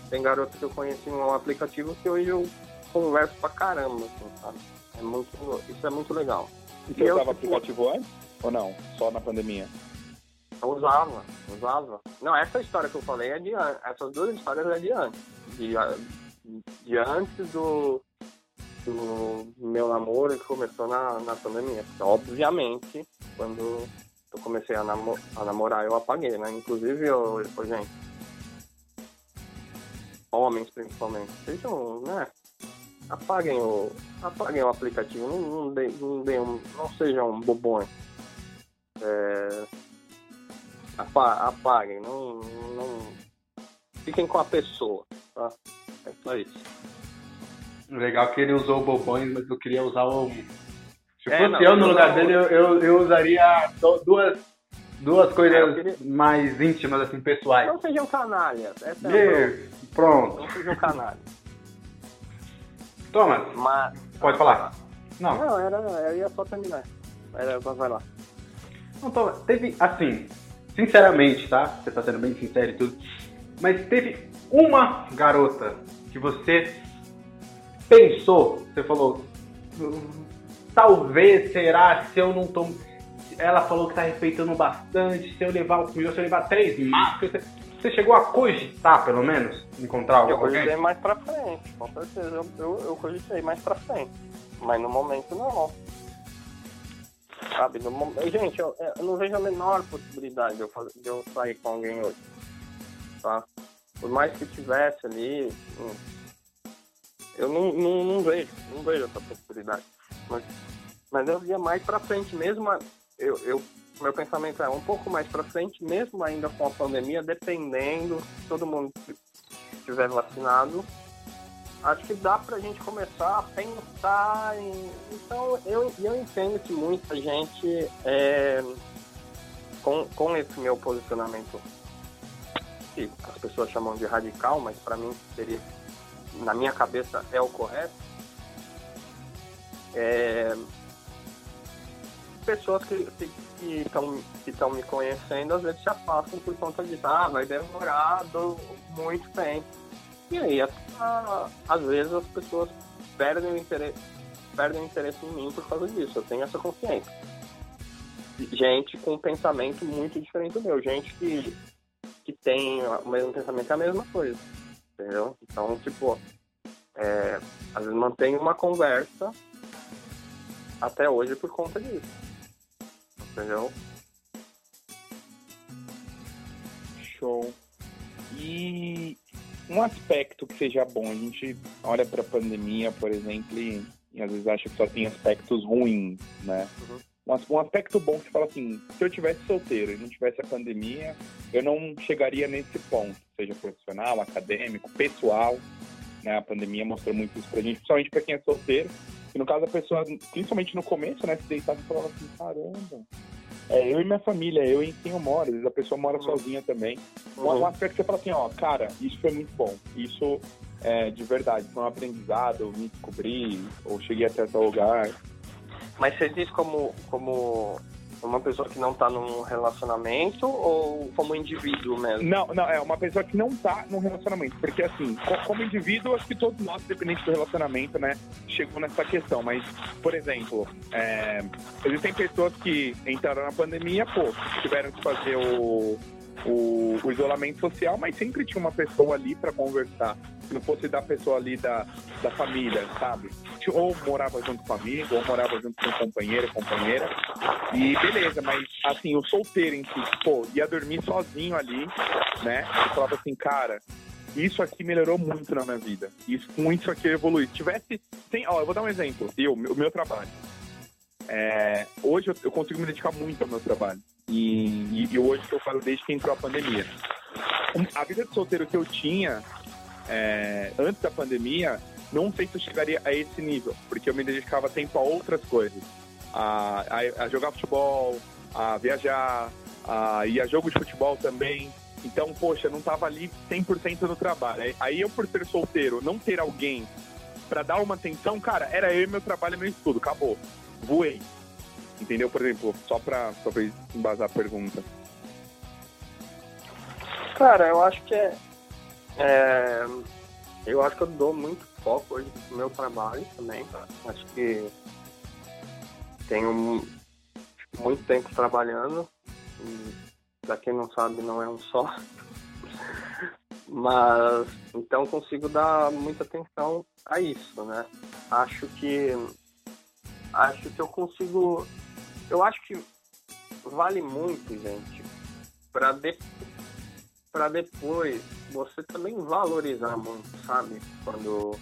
tem garoto que eu conheci no aplicativo que hoje eu converso pra caramba, assim, sabe? É muito, isso é muito legal. E você usava tipo, aplicativo antes? Ou não? Só na pandemia? Eu usava, usava. Não, essa história que eu falei é de an- essas duas histórias é de antes. De, de antes do, do meu namoro que começou na, na pandemia. Obviamente, quando eu comecei a, a namorar, eu apaguei, né? Inclusive, eu, eu, gente, homens principalmente, sejam, né? Apaguem o, apaguem o aplicativo, não, não, dê- não, um- não sejam bobões. É, apaguem, não, não. Fiquem com a pessoa, tá? É só isso. Legal que ele usou o bobões, mas eu queria usar o. Se É, fosse não, eu no lugar dele, eu, eu, eu usaria duas, duas coisas É, eu queria- mais íntimas, assim, pessoais. Não sejam canalhas. Essa é. E, pronto. Não sejam canalhas. Thomas, Mas. pode falar. Não, Não, era, eu ia só terminar. Era, vai lá. não Thomas, teve, assim, sinceramente, tá? Você tá sendo bem sincero e tudo. Mas teve uma garota que você pensou, você falou, "Hum, talvez, será, se eu não tô. Ela falou que tá respeitando bastante, se eu levar o se eu levar três máscaras. Você, chegou a cogitar, pelo menos, encontrar Eu alguém? cogitei mais pra frente, com certeza. Eu, eu, eu cogitei mais pra frente. Mas no momento não. Sabe, no momento. Gente, eu, eu não vejo a menor possibilidade de eu, fazer, de eu sair com alguém hoje. Tá? Por mais que tivesse ali. Eu não, não, não vejo, não vejo essa possibilidade. Mas, mas eu ia mais pra frente mesmo. a- Eu, eu, meu pensamento é um pouco mais pra frente, mesmo ainda com a pandemia, dependendo, se todo mundo estiver vacinado, acho que dá pra gente começar a pensar em. Então, eu, eu entendo que muita gente, é, com, com esse meu posicionamento, que as pessoas chamam de radical, mas pra mim seria, na minha cabeça, é o correto. É, pessoas que estão que estão me conhecendo às vezes se afastam por conta disso. Ah, vai demorar muito tempo. E aí, a- a- às vezes as pessoas perdem o interesse, perdem o interesse em mim por causa disso. Eu tenho essa consciência. Gente com um pensamento muito diferente do meu. Gente que, que tem o mesmo pensamento é a mesma coisa. Entendeu? Então, tipo, é, às vezes mantém uma conversa até hoje por conta disso. Entendeu? Show. E um aspecto que seja bom, a gente olha para a pandemia, por exemplo, e, e às vezes acha que só tem aspectos ruins, né? Uhum. Um, as- aspecto bom que fala assim, se eu tivesse solteiro e não tivesse a pandemia, eu não chegaria nesse ponto, seja profissional, acadêmico, pessoal, né? A pandemia mostrou muito isso pra gente, principalmente para quem é solteiro. E no caso a pessoa, principalmente no começo, né, se deitava e falava assim, caramba, é eu e minha família, eu em quem eu moro, às vezes a pessoa mora Uhum. sozinha também. Um, um aspecto que você fala assim, ó, cara, isso foi muito bom. Isso é de verdade, foi um aprendizado, eu me descobri, ou cheguei até tal lugar. Mas você diz como, como uma pessoa que não tá num relacionamento ou como indivíduo mesmo? Não, não, é uma pessoa que não tá num relacionamento, porque assim, co- como indivíduo, acho que todos nós, independente do relacionamento, né, chegou nessa questão. Mas, por exemplo, é, existem pessoas que entraram na pandemia, pô, tiveram que fazer o, o, o isolamento social, mas sempre tinha uma pessoa ali para conversar. Se não fosse da pessoa ali da, da família, sabe? Ou morava junto com amigo, ou morava junto com companheiro, companheira. E beleza, mas assim, o solteiro em si, pô, ia dormir sozinho ali, né? E falava assim, cara, isso aqui melhorou muito na minha vida. Isso, com isso aqui eu evolui. Se tivesse. Tem, ó, eu vou dar um exemplo. Eu, meu- o meu trabalho. É, hoje eu, eu consigo me dedicar muito ao meu trabalho. E, e, hoje que eu falo desde que entrou a pandemia. A vida de solteiro que eu tinha é, antes da pandemia, não sei se eu chegaria a esse nível, porque eu me dedicava tempo a outras coisas. A, a- a jogar futebol, a viajar, a ir a jogo de futebol também. Então, poxa, não tava ali 100% no trabalho. Aí- eu, por ser solteiro, não ter alguém para dar uma atenção, cara, era eu meu trabalho e meu estudo. Acabou. Voei. Entendeu? Por exemplo, só pra talvez embasar a pergunta. Cara, eu acho que é, é, Eu acho que eu dou muito foco hoje no meu trabalho também. Acho que tenho mu- muito tempo trabalhando. Pra quem não sabe, não é um só. Mas então consigo dar muita atenção a isso, né? Acho que acho que eu consigo eu acho que vale muito, gente, para de, para depois você também valorizar muito, sabe? Quando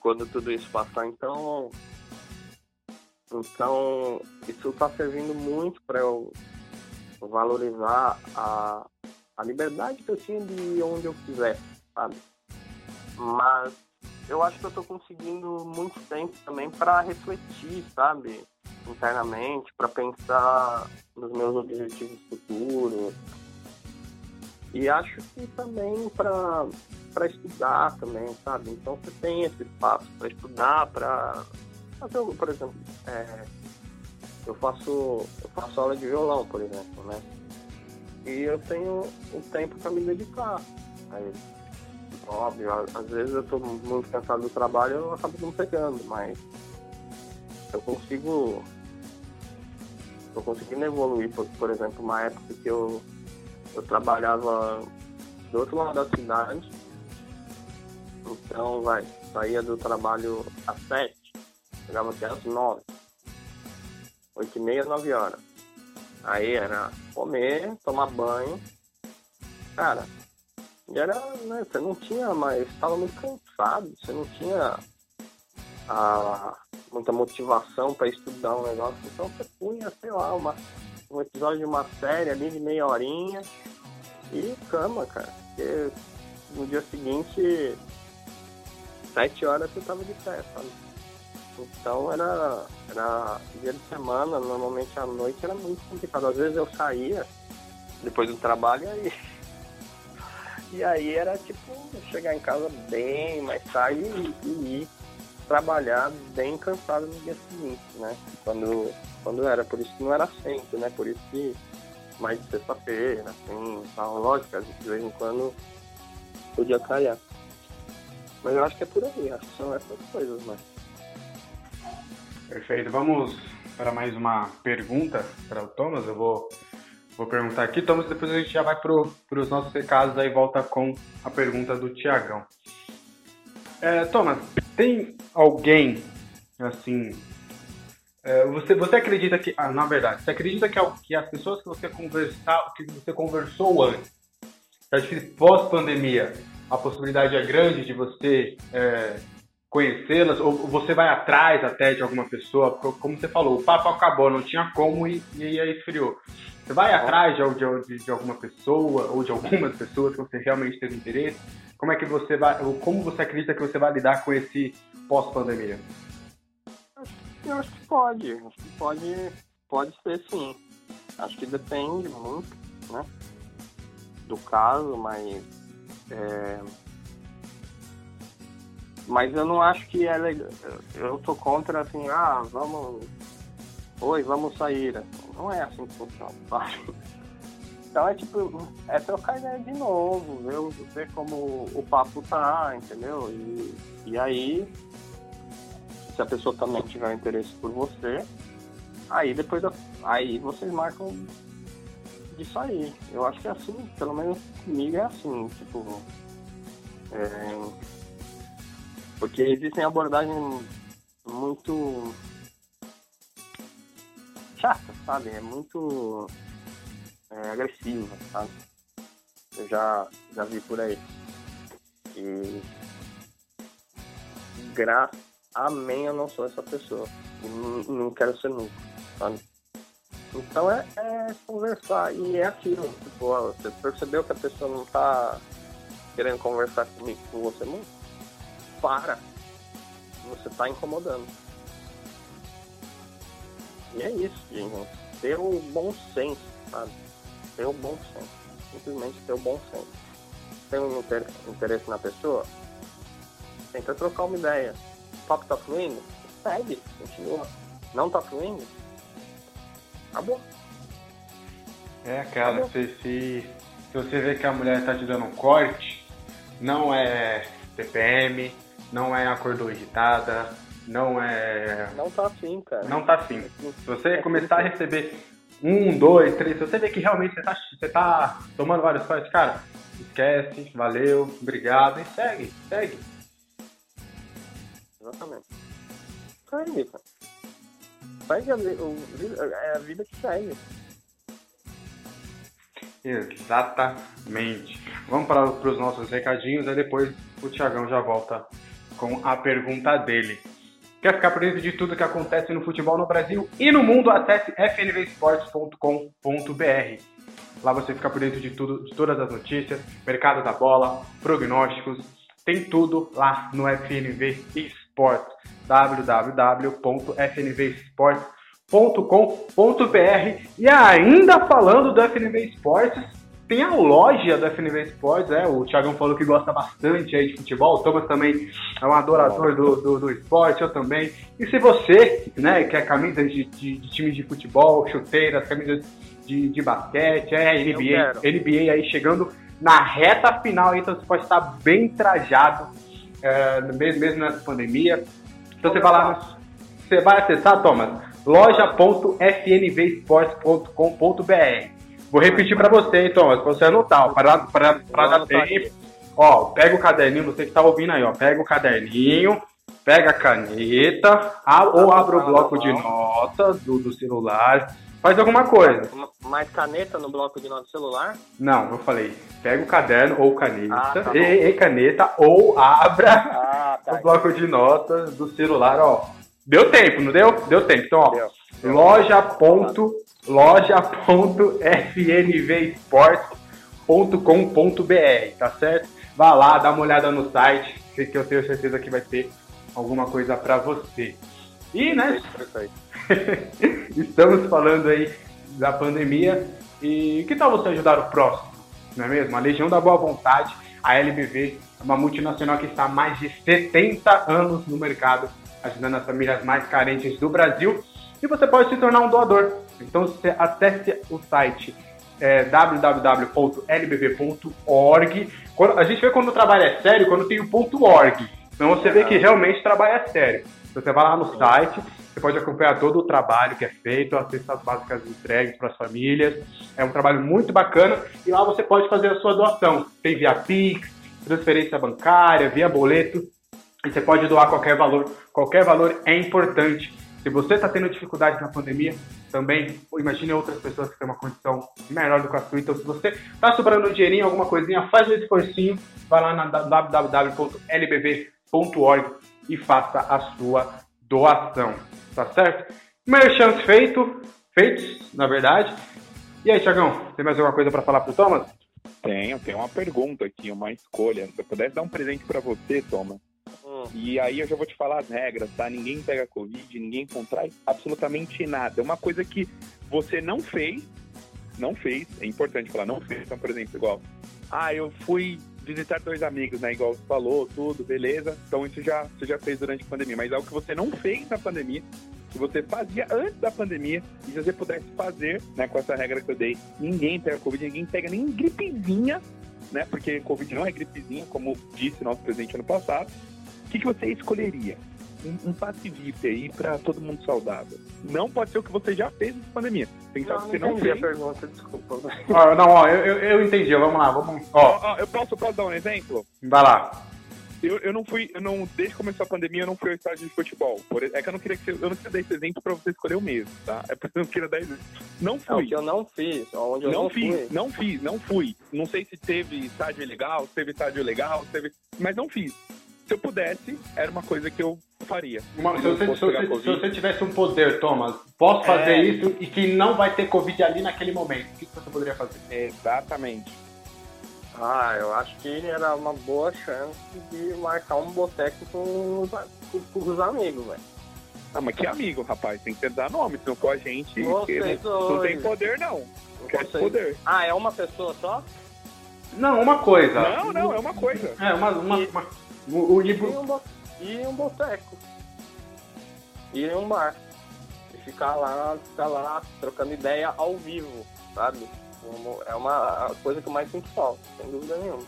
quando tudo isso passar, então então isso tá servindo muito para eu valorizar a, a liberdade que eu tinha de onde eu quiser, sabe? Mas eu acho que eu estou conseguindo muito tempo também para refletir, sabe? Internamente, para pensar nos meus objetivos futuros. E acho que também para para estudar também, sabe? Então você tem esse espaço para estudar, para fazer, por exemplo, é, eu faço eu faço aula de violão, por exemplo, né? E eu tenho um tempo para me dedicar a ele. Óbvio, às vezes eu estou muito cansado do trabalho eu acabo não pegando, mas eu consigo eu conseguindo evoluir, por, por exemplo, uma época que eu, eu trabalhava do outro lado da cidade então, vai, saía do trabalho às sete, chegava até às nove. Oito e meia, nove horas. Aí era comer, tomar banho. Cara, e era, né, você não tinha mais, estava muito cansado, você não tinha a, muita motivação para estudar um negócio, então você punha, sei lá, uma, um episódio de uma série ali de meia horinha e cama, cara. Porque no dia seguinte sete horas você tava de pé, sabe? Então era, era dia de semana, normalmente à noite era muito complicado. Às vezes eu saía depois do trabalho e. E aí era tipo chegar em casa bem mais tarde e, e ir trabalhar bem cansado no dia seguinte, né? Quando, quando era, por isso que não era sempre, né? Por isso que mais de sexta-feira, assim, tal, lógico, de vez em quando podia calhar. Mas eu acho que é por aí, acho que são essas coisas, mas. Perfeito. Vamos para mais uma pergunta para o Thomas. Eu vou, vou perguntar aqui, Thomas, depois a gente já vai para os nossos recados, aí volta com a pergunta do Tiagão. É, Thomas, tem alguém, assim, é, você, você acredita que, ah, na verdade, você acredita que, que as pessoas que você conversar, que você conversou antes, pós-pandemia, a possibilidade é grande de você é, conhecê-las, ou você vai atrás até de alguma pessoa, como você falou, o papo acabou, não tinha como e, e aí esfriou. Você vai atrás de, de, de, alguma pessoa ou de algumas pessoas que você realmente teve interesse? Como é que você vai, como você acredita que você vai lidar com esse pós-pandemia? Eu acho que pode, acho que pode, pode ser sim. Acho que depende muito, né, do caso, mas é... Mas eu não acho que é legal. Eu tô contra assim, ah, vamos. Oi, vamos sair. Não é assim que funciona, Então é tipo, é trocar ideia de novo, ver, ver como o papo tá, entendeu? E, e aí, se a pessoa também tiver interesse por você, aí depois aí vocês marcam de sair. Eu acho que é assim, pelo menos comigo é assim, tipo. É, porque existem abordagens muito chatas, sabe? É muito é, agressiva, sabe? Eu já, já vi por aí. E graças amém eu não sou essa pessoa. Não, não quero ser nunca, sabe? Então é, é, conversar. E é aquilo, tipo, você percebeu que a pessoa não tá querendo conversar comigo, com você muito? Para. Você tá incomodando. E é isso, gente. Ter o bom senso, sabe? Ter o bom senso. Simplesmente ter o bom senso. Tem um interesse na pessoa? Tenta trocar uma ideia. O papo tá fluindo? Segue, continua. Não tá fluindo? Acabou. É, cara, se, se, se, você vê que a mulher tá te dando um corte, não é TPM, não é acordou irritada, não é. Não tá assim, cara. Não tá assim. Se você começar a receber um, dois, três, se você vê que realmente você tá, você tá tomando vários cortes, cara, esquece, valeu, obrigado e segue, segue. Exatamente. Segue, cara. Segue a, o, é a vida que segue. Exatamente. Vamos para, para os nossos recadinhos, aí depois o Tiagão já volta com a pergunta dele. Quer ficar por dentro de tudo que acontece no futebol no Brasil e no mundo? Acesse fnvesportes.com.br. Lá você fica por dentro de tudo, de todas as notícias, mercado da bola, prognósticos, tem tudo lá no FNV Esportes. www.fnvesportes.com.br E ainda falando do FNV Esportes, tem a loja do FNV Esportes, é, o Thiagão falou que gosta bastante aí de futebol, o Thomas também é um adorador do, do, do esporte, eu também. E se você, né, quer camisas de, de, de times de futebol, chuteiras, camisas de, de basquete, é NBA, NBA aí chegando na reta final, então você pode estar bem trajado, é, mesmo, mesmo nessa pandemia. Então você vai lá, você vai acessar, Thomas, loja.fnvesports.com.br. Vou repetir para você, então, pra você anotar, para dar tempo. Ó, pega o caderninho, você que tá ouvindo aí, ó, pega o caderninho, pega a caneta, a, ou abre o bloco de notas do, do celular, faz alguma coisa. Mais caneta no bloco de notas do celular? Não, eu falei, pega o caderno ou caneta, ah, tá e, e, caneta, ou abra ah, tá, o bloco de notas do celular, ó. Deu tempo, não deu? Deu tempo. Então, ó, loja ponto loja.fnvesports.com.br, tá certo? Vá lá, dá uma olhada no site, que eu tenho certeza que vai ter alguma coisa para você. E, né? estamos falando aí da pandemia e que tal você ajudar o próximo, não é mesmo? A Legião da Boa Vontade, a LBV, é uma multinacional que está há mais de 70 anos no mercado, ajudando as famílias mais carentes do Brasil. E você pode se tornar um doador. Então você acesse o site é. A gente vê quando o trabalho é sério, quando tem o ponto .org. Então você vê que realmente o trabalho é sério. Então, você vai lá no site, você pode acompanhar todo o trabalho que é feito, as cestas básicas entregues para as famílias. É um trabalho muito bacana e lá você pode fazer a sua doação. Tem via Pix, transferência bancária, via boleto. E você pode doar qualquer valor. Qualquer valor é importante se você está tendo dificuldade na pandemia, também imagine outras pessoas que têm uma condição melhor do que a sua. Então, se você está sobrando um dinheirinho, alguma coisinha, faz um esforcinho, vai lá na www.lbb.org e faça a sua doação, tá certo? Merchants feito, feitos, na verdade. E aí, Tiagão, tem mais alguma coisa para falar pro Thomas? Tenho, tem uma pergunta aqui, uma escolha. Se eu pudesse dar um presente para você, Thomas, e aí eu já vou te falar as regras, tá? Ninguém pega Covid, ninguém contrai absolutamente nada. É uma coisa que você não fez, não fez, é importante falar, não fez. Então, por exemplo, igual, ah, eu fui visitar dois amigos, né? Igual você falou, tudo, beleza. Então isso já, você já fez durante a pandemia. Mas é algo que você não fez na pandemia, que você fazia antes da pandemia, e se você pudesse fazer, né, com essa regra que eu dei, ninguém pega Covid, ninguém pega nem gripezinha, né? Porque Covid não é gripezinha, como disse nosso presidente ano passado que, que você escolheria? Um, um passe VIP aí para todo mundo saudável. Não pode ser o que você já fez nessa pandemia. Pensar que você não fez. a pergunta, desculpa. Ah, não, ó, eu, eu, entendi, vamos lá, vamos. Ó. ó, eu posso, posso dar um exemplo? Vai lá. Eu, eu não fui, eu não, desde que começou a pandemia, eu não fui ao estádio de futebol. Por, é que eu não queria que eu não queria dar esse exemplo pra você escolher o mesmo, tá? É porque eu não queria dar esse Não fui. Não, que eu não fiz, onde eu não, não fiz, fui. não fiz, não fui. Não sei se teve estádio legal, se teve estádio legal, se teve, mas não fiz se eu pudesse, era uma coisa que eu faria. Uma, se, você, se, você, se, você, tivesse um poder, Thomas, posso fazer é... isso e que não vai ter Covid ali naquele momento, o que você poderia fazer? Exatamente. Ah, eu acho que era uma boa chance de marcar um boteco com os, com, com os amigos, velho. Ah, mas que amigo, rapaz? Tem que dar nome, se não for a gente, não, não, tem poder, não. Não quer poder. Ah, é uma pessoa só? Não, uma coisa. Não, não, é uma coisa. É, uma, uma, uma o, o livro... E um, boteco. Ir em um bar. E ficar lá, ficar lá trocando ideia ao vivo, sabe? É uma coisa que eu mais sinto falta, sem dúvida nenhuma.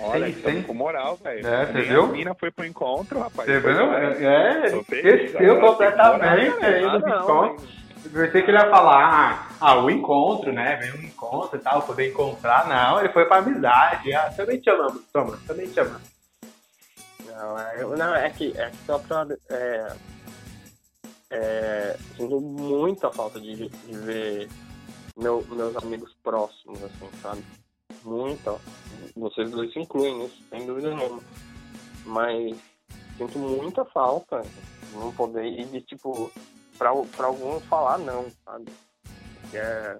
Olha, sim, estamos com moral, velho. É, você viu? A mina foi pro encontro, rapaz. Você viu? É, esqueceu completamente aí do encontro. Pensei que ele ia falar, ah, o encontro, né? Vem um encontro e tal, poder encontrar. Não, ele foi pra amizade. Ah, também te amamos, Thomas, também te amamos. Não, é, não, é que, é que só pra. É, é, sinto muita falta de, de ver meu, meus amigos próximos, assim, sabe? Muita. Vocês dois se incluem nisso, sem dúvida nenhuma. Mas sinto muita falta não poder e de tipo pra, pra alguns falar não, sabe? Que é.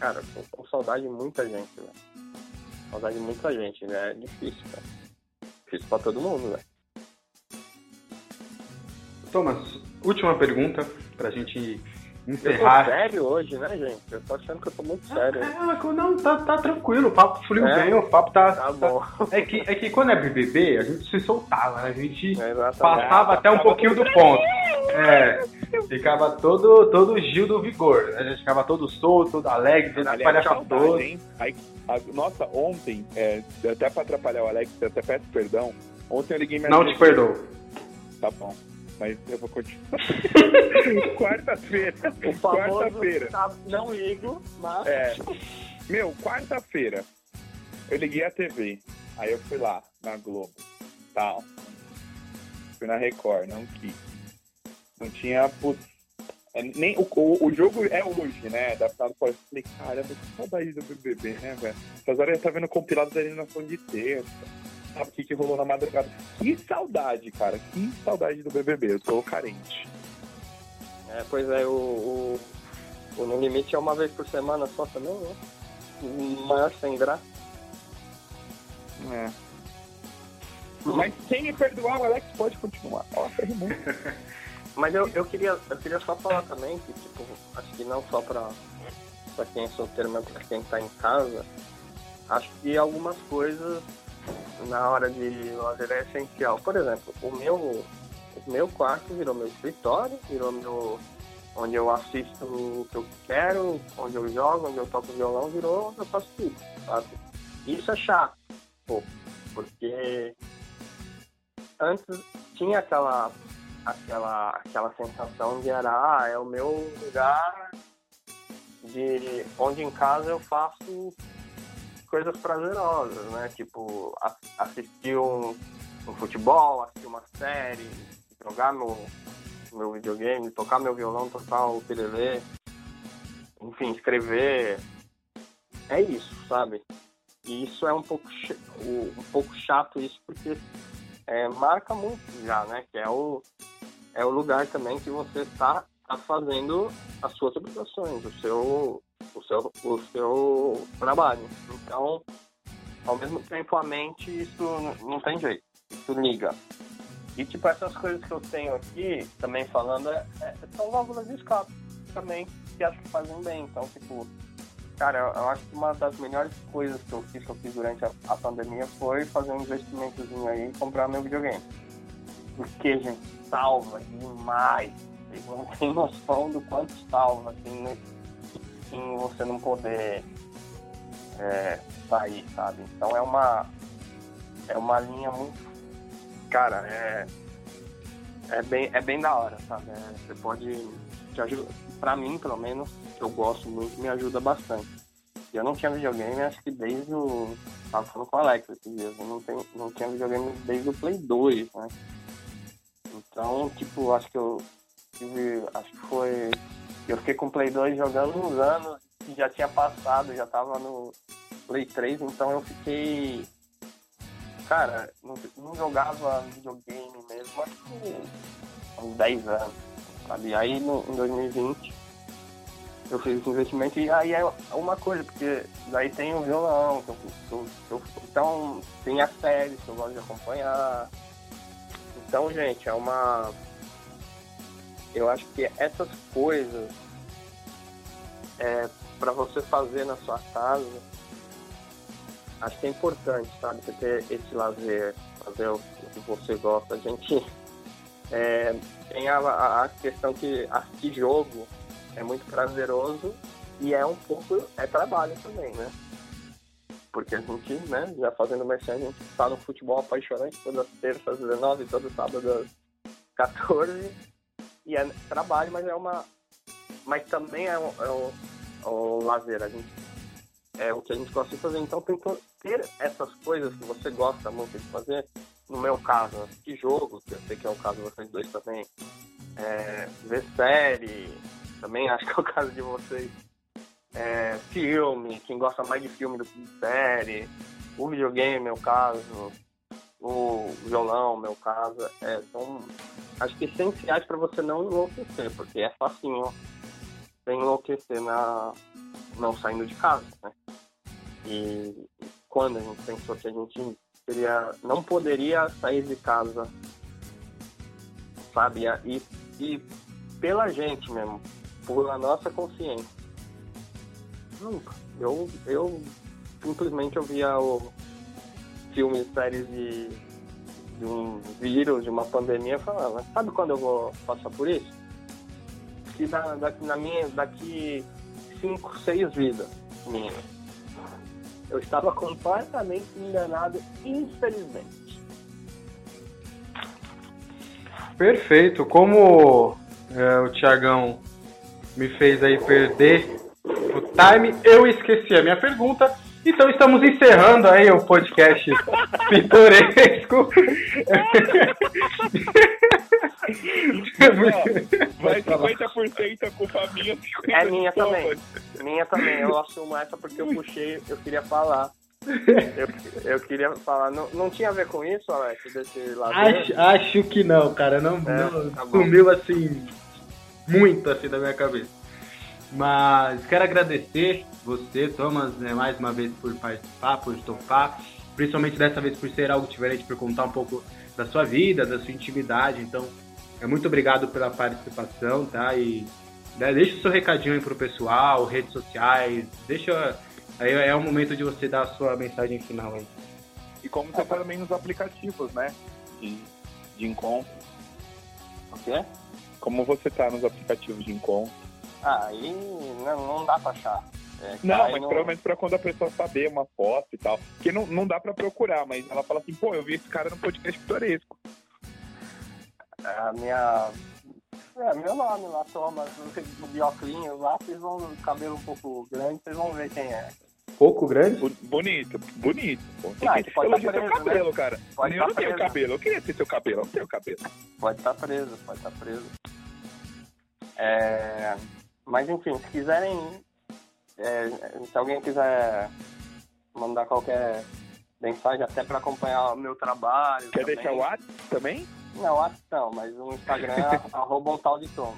Cara, com, com saudade de muita gente, velho. Saudade de muita gente, né? É difícil, cara. Difícil pra todo mundo, velho. Thomas, última pergunta pra gente Eu encerrar. tô sério hoje, né, gente? Eu tô achando que eu tô muito sério. É, não, tá, tá tranquilo, o papo fluiu É? bem, o papo tá. Tá bom. É que, é que quando é BBB, a gente se soltava, né? A gente É, passava até um pouquinho do ponto. É, ficava todo, todo Gil do vigor. né? A gente ficava todo solto, todo alegre, todo? Aí, a- nossa, ontem, é, até pra atrapalhar o Alex, eu até peço perdão. Ontem eu liguei minha Não te perdoo. Tá bom. Mas eu vou continuar. Quarta-feira. Quarta-feira. tá, não ligo, mas É. Meu, quarta-feira. Eu liguei a TV. Aí eu fui lá, na Globo. Tal. Fui na Record, não quis. Não tinha. Putz, é, nem, o, o, o jogo é hoje, né? Da final do Paulista. Falei, caramba, que saudade do BBB, né, velho? Essas horas eu tava vendo compilado da eliminação de terça. Sabe o que, que rolou na madrugada? Que saudade, cara. Que saudade do BBB. Eu tô carente. É, pois é, o, o, o No Limite é uma vez por semana só também, né? O maior sem graça. É. Mas sem me perdoar, o Alex pode continuar. Nossa, rimou. Mas eu, eu, queria, eu queria só falar também que, tipo, acho que não só pra, pra quem é solteiro, mas pra quem tá em casa, acho que algumas coisas na hora de lazer é essencial. Por exemplo, o meu, o meu quarto virou meu escritório, virou meu. onde eu assisto o que eu quero, onde eu jogo, onde eu toco violão, virou onde eu faço tudo, sabe? Isso é chato, pô, porque antes tinha aquela aquela, aquela sensação de era, ah, é o meu lugar de onde em casa eu faço coisas prazerosas, né? Tipo, assistir um, um futebol, assistir uma série, jogar meu, meu videogame, tocar meu violão, tocar o ukulele, enfim, escrever. É isso, sabe? E isso é um pouco, um pouco chato isso, porque é, marca muito já, né? Que é o, é o lugar também que você está tá fazendo as suas obrigações, o seu, o seu, o seu trabalho. Então, ao mesmo tempo, a mente, isso não tem jeito, isso liga. E, tipo, essas coisas que eu tenho aqui, também falando, é, é- são válvulas de escape também, que acho que fazem bem. Então, tipo, cara, eu, eu acho que uma das melhores coisas que eu fiz, que eu fiz durante a, a pandemia, foi fazer um investimentozinho aí e comprar meu videogame. Porque, gente, salva demais. Vocês não têm noção do quanto salva, assim, no- em você não poder é, sair, sabe? Então é uma é uma linha muito cara, é é bem é bem da hora, sabe? É, você pode te ajudar, para mim, pelo menos, eu gosto muito, me ajuda bastante. Eu não tinha videogame, acho que desde o tava falando com o Alex esses dias, eu não tenho não tinha videogame desde o Play 2, né? Então, tipo, acho que eu tive, acho que foi eu fiquei com o Play 2 jogando uns anos que já tinha passado, já tava no Play 3, então eu fiquei. Cara, não, não jogava videogame mesmo, acho que uns 10 anos, sabe? Aí no, em 2020 eu fiz esse investimento e aí é uma coisa, porque daí tem o violão, que eu, que eu- que eu- então tem as séries que eu gosto de acompanhar. Então, gente, é uma. Eu acho que essas coisas é, para você fazer na sua casa, acho que é importante, sabe? Você ter esse lazer, fazer o que você gosta. A gente é, tem a, a- questão que assistir jogo é muito prazeroso e é um pouco, é trabalho também, né? Porque a gente, né, já fazendo merchan, a gente tá no futebol apaixonante todas as terças às 19, todo sábado às 14. E é trabalho, mas é uma. Mas também é um, é um, é um lazer. A gente, é o que a gente gosta de fazer. Então que ter essas coisas que você gosta muito de fazer. No meu caso, assistir jogo, que eu sei que é o caso de vocês dois também. É, ver série, também acho que é o caso de vocês. É, filme, quem gosta mais de filme do que de série. O videogame, o caso. o violão, meu caso, é, são acho que essenciais para você não enlouquecer, porque é facinho enlouquecer na, não saindo de casa, né? E quando a gente pensou que a gente seria, não poderia sair de casa, sabe? E, e pela gente mesmo, por nossa consciência. Nunca. Eu, eu simplesmente eu via o filmes, séries de, de um vírus, de uma pandemia, falava, sabe quando eu vou passar por isso? Que na, daqui, na minha, daqui cinco, seis vidas minhas. Eu estava completamente enganado, infelizmente. Perfeito. Como é, o Tiagão me fez aí perder time, eu esqueci a minha pergunta. Então estamos encerrando aí o podcast pitoresco. Vai 50% com família, 50% É minha também. Minha também. Eu assumo essa porque eu puxei, eu queria falar. Eu, eu queria falar. Não, não tinha a ver com isso, Alex, desse lado? Acho, acho que não, cara. Não, não tá sumiu assim, muito assim da minha cabeça. Mas quero agradecer você, Thomas, né, mais uma vez por participar, por topar. Principalmente dessa vez por ser algo diferente, por contar um pouco da sua vida, da sua intimidade. Então, é muito obrigado pela participação, tá? E né, deixa o seu recadinho aí pro pessoal, redes sociais, deixa. Aí é o momento de você dar a sua mensagem final aí. E como você tá também nos aplicativos, né? De, de encontro. O? Como você tá nos aplicativos de encontro. Ah, aí não, não dá pra achar. É, Não, mas no- pelo menos pra quando a pessoa saber uma foto e tal. Porque não, não dá pra procurar, mas ela fala assim, pô, eu vi esse cara no podcast pitoresco. A minha. É, meu nome lá, Thomas, no bioclinho lá, vocês vão no cabelo um pouco grande, vocês vão ver quem é. Pouco grande? Bonito, bonito. Pô. Tem Ah, que pode elogiar tá seu preso, cabelo, cara. Pode eu tá não tenho preso. cabelo, eu queria ter seu cabelo, eu não tenho cabelo. Pode estar preso, pode estar preso. É, mas enfim, se quiserem. é, se alguém quiser mandar qualquer mensagem até para acompanhar o meu trabalho. Quer também. deixar o WhatsApp também? Não, que não, mas o Instagram é arroba um tal de Tom.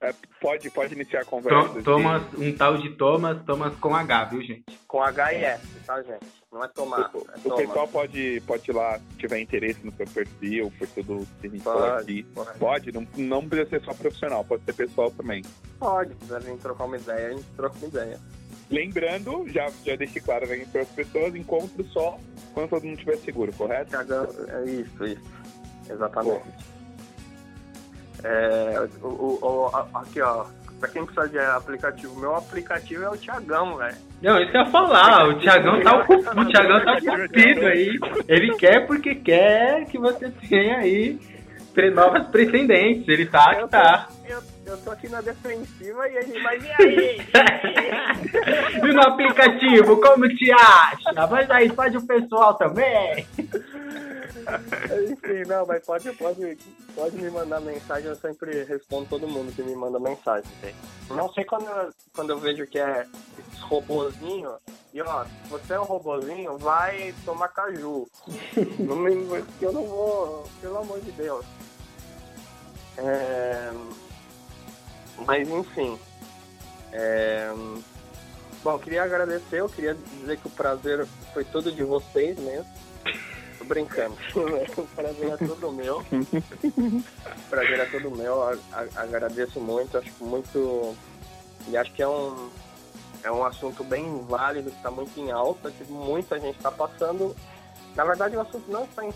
É, pode, pode iniciar a conversa. To- Thomas, um tal de Thomas, Thomas com H, viu, gente? Com H e S, tá, gente? Não é tomar, O, é o Thomas. pessoal pode, pode ir lá, se tiver interesse no seu perfil, por tudo que a gente Pode, falou aqui. pode. Pode, não, não precisa ser só profissional, pode ser pessoal também. Pode, se quiser vir trocar uma ideia, a gente troca uma ideia. Lembrando, já, já deixei claro né, para as pessoas, encontro só quando todo mundo estiver seguro, correto? É isso, isso. Exatamente. É, o, o- o- a- aqui, ó. Pra quem precisa de aplicativo, meu aplicativo é o Thiagão, velho. Não, isso que eu ia falar, o Thiagão tá, ocup... o Thiagão tá cupido aí. Ele quer porque quer que você tenha aí novas pretendentes. Ele tá que tá. Eu, eu tô aqui na defensiva e ele, mas e aí? E no aplicativo, como te acha? Mas aí faz o pessoal também. Enfim, não, mas pode, pode, pode me mandar mensagem, eu sempre respondo todo mundo que me manda mensagem. Não sei quando, eu- quando eu vejo que é esses robozinho, e ó, se você é um robozinho, vai tomar caju. não me, eu não vou, pelo amor de Deus. É, mas enfim. É, bom, queria agradecer, eu queria dizer que o prazer foi todo de vocês mesmo. Tô brincando. o prazer é todo meu. O prazer é todo meu. A- a- agradeço muito, acho que muito. E acho que é um, é um assunto bem válido, que está muito em alta, que muita gente está passando. Na verdade, o assunto não está em,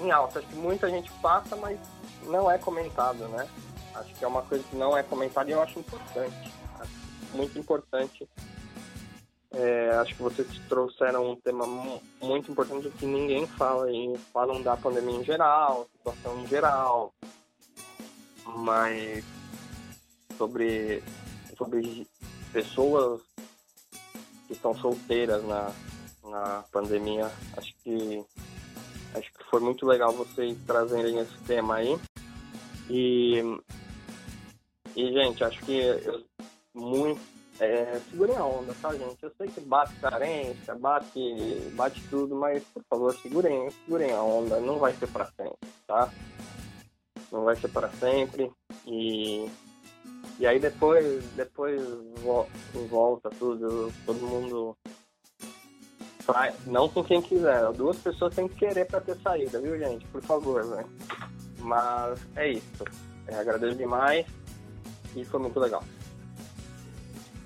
em alta, acho que muita gente passa, mas não é comentado, né? Acho que é uma coisa que não é comentada e eu acho importante. Acho muito importante. É, acho que vocês trouxeram um tema mu- muito importante que ninguém fala aí. Falam da pandemia em geral, situação em geral, mas sobre, sobre pessoas que estão solteiras na, na pandemia, acho que acho que foi muito legal vocês trazerem esse tema aí. E, e gente, acho que eu, muito, é, segurem a onda, tá, gente? Eu sei que bate carência, bate, bate tudo, mas, por favor, segurem, segurem a onda. Não vai ser para sempre, tá? Não vai ser para sempre. E, e aí depois, depois volta tudo, todo mundo sai. Não com quem quiser. Duas pessoas têm que querer para ter saída, viu, gente? Por favor, velho. Mas é isso. É, agradeço demais e foi muito legal.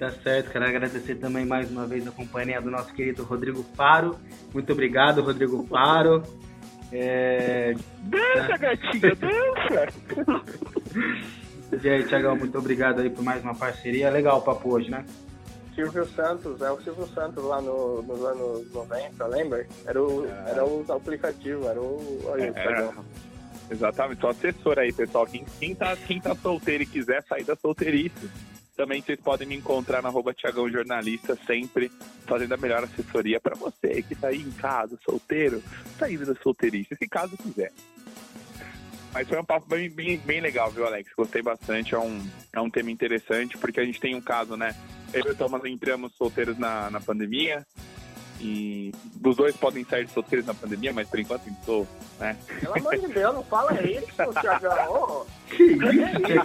Tá certo, quero agradecer também mais uma vez a companhia do nosso querido Rodrigo Faro. Muito obrigado, Rodrigo Faro. É... Dança, gatinha, dança! e aí, Tiagão, muito obrigado aí por mais uma parceria. Legal o papo hoje, né? Silvio Santos, é o Silvio Santos lá no, nos anos 90, lembra? Era o, é. era o aplicativo, era o. Olha, é, era, exatamente, sou assessor aí, pessoal. Quem, quem, tá, quem tá solteiro e quiser sair da solteirice, também vocês podem me encontrar na arroba Tiagão Jornalista, sempre fazendo a melhor assessoria para você que tá aí em casa, solteiro, saindo da solteirice, se caso quiser. Mas foi um papo bem, bem, bem legal, viu, Alex? Gostei bastante, é um, é um tema interessante, porque a gente tem um caso, né? Eu e o Thomas entramos solteiros na, na pandemia, e os dois podem sair solteiros na pandemia, mas por enquanto eu estou, né? Pelo amor de Deus, não fala isso, Thiagão. Que isso?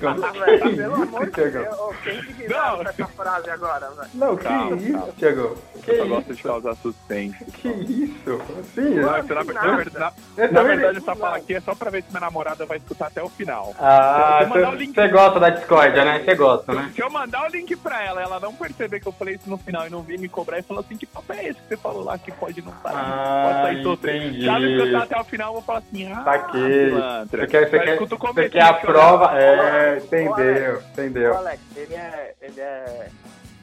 Pelo amor de Deus. Quem que não. essa frase agora, velho? Não, que calma, isso, Thiagão? Que eu gosto de causar suspense. Que isso? Sim, não, na, na, verdade, na, na verdade essa fala aqui é só pra ver se minha namorada vai escutar até o final. Ah, você gosta da discórdia, né? Você gosta, né? Se eu mandar o link pra ela, ela não perceber que eu falei isso no final e não vir me cobrar e falou assim, que papo é esse que você falou lá que pode não sair, ah, pode sair. Entendi. Já me escutar até o final, eu vou falar assim, ah, Saquei. Você quer, você quer, você quer a prova? É, entendeu, entendeu. Alex, ele é, ele é,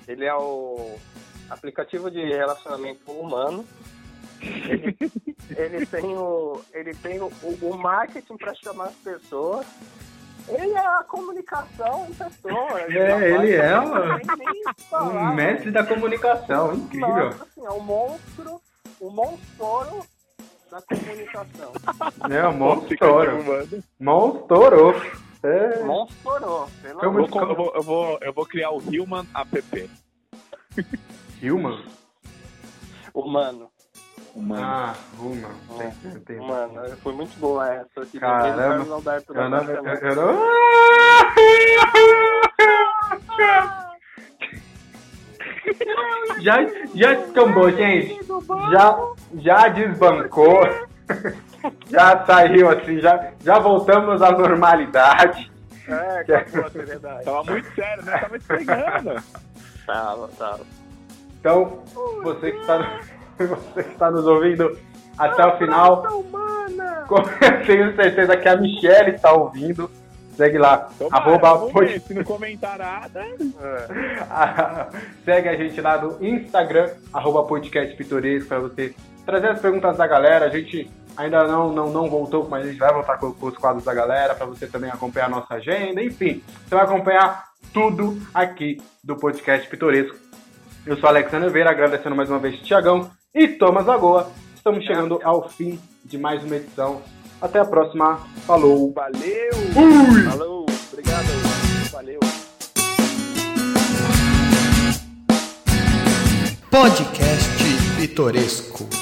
ele é o aplicativo de relacionamento humano. Ele, ele tem o, ele tem o, o marketing para chamar as pessoas. Ele é a comunicação em pessoa. Ele é, ele é um, um mestre da comunicação, incrível. Nossa, assim, é um monstro, um monstro da comunicação. É, um monstro. Monstro. É. Monstro. Eu vou, eu, vou, eu, vou, eu vou criar o Human App. Human? Humano. Humano. Ah, Human. É. Mano, foi muito boa essa. Aqui Caramba. Eu não, eu não... já, já descambou, gente. Já, já desbancou. já saiu assim, já, já voltamos à normalidade. É, acabou a seriedade. Tava muito sério, né? Tava esfregando. tava, tava. Então, você que está, você que está nos ouvindo até o final, tenho certeza que a Michelle está ouvindo. Segue lá, Tomara, arroba pod... se não comentar nada. Segue a gente lá no Instagram, arroba podcast pitoresco, para você trazer as perguntas da galera. A gente ainda não, não, não voltou, mas a gente vai voltar com, com os quadros da galera, para você também acompanhar a nossa agenda. Enfim, você vai acompanhar tudo aqui do podcast pitoresco. Eu sou Alexandre Oliveira, agradecendo mais uma vez Tiagão e Thomas Lagoa. Estamos chegando ao fim de mais uma edição. Até a próxima. Falou. Valeu. Fui. Falou. Obrigado. Valeu. Podcast Pitoresco.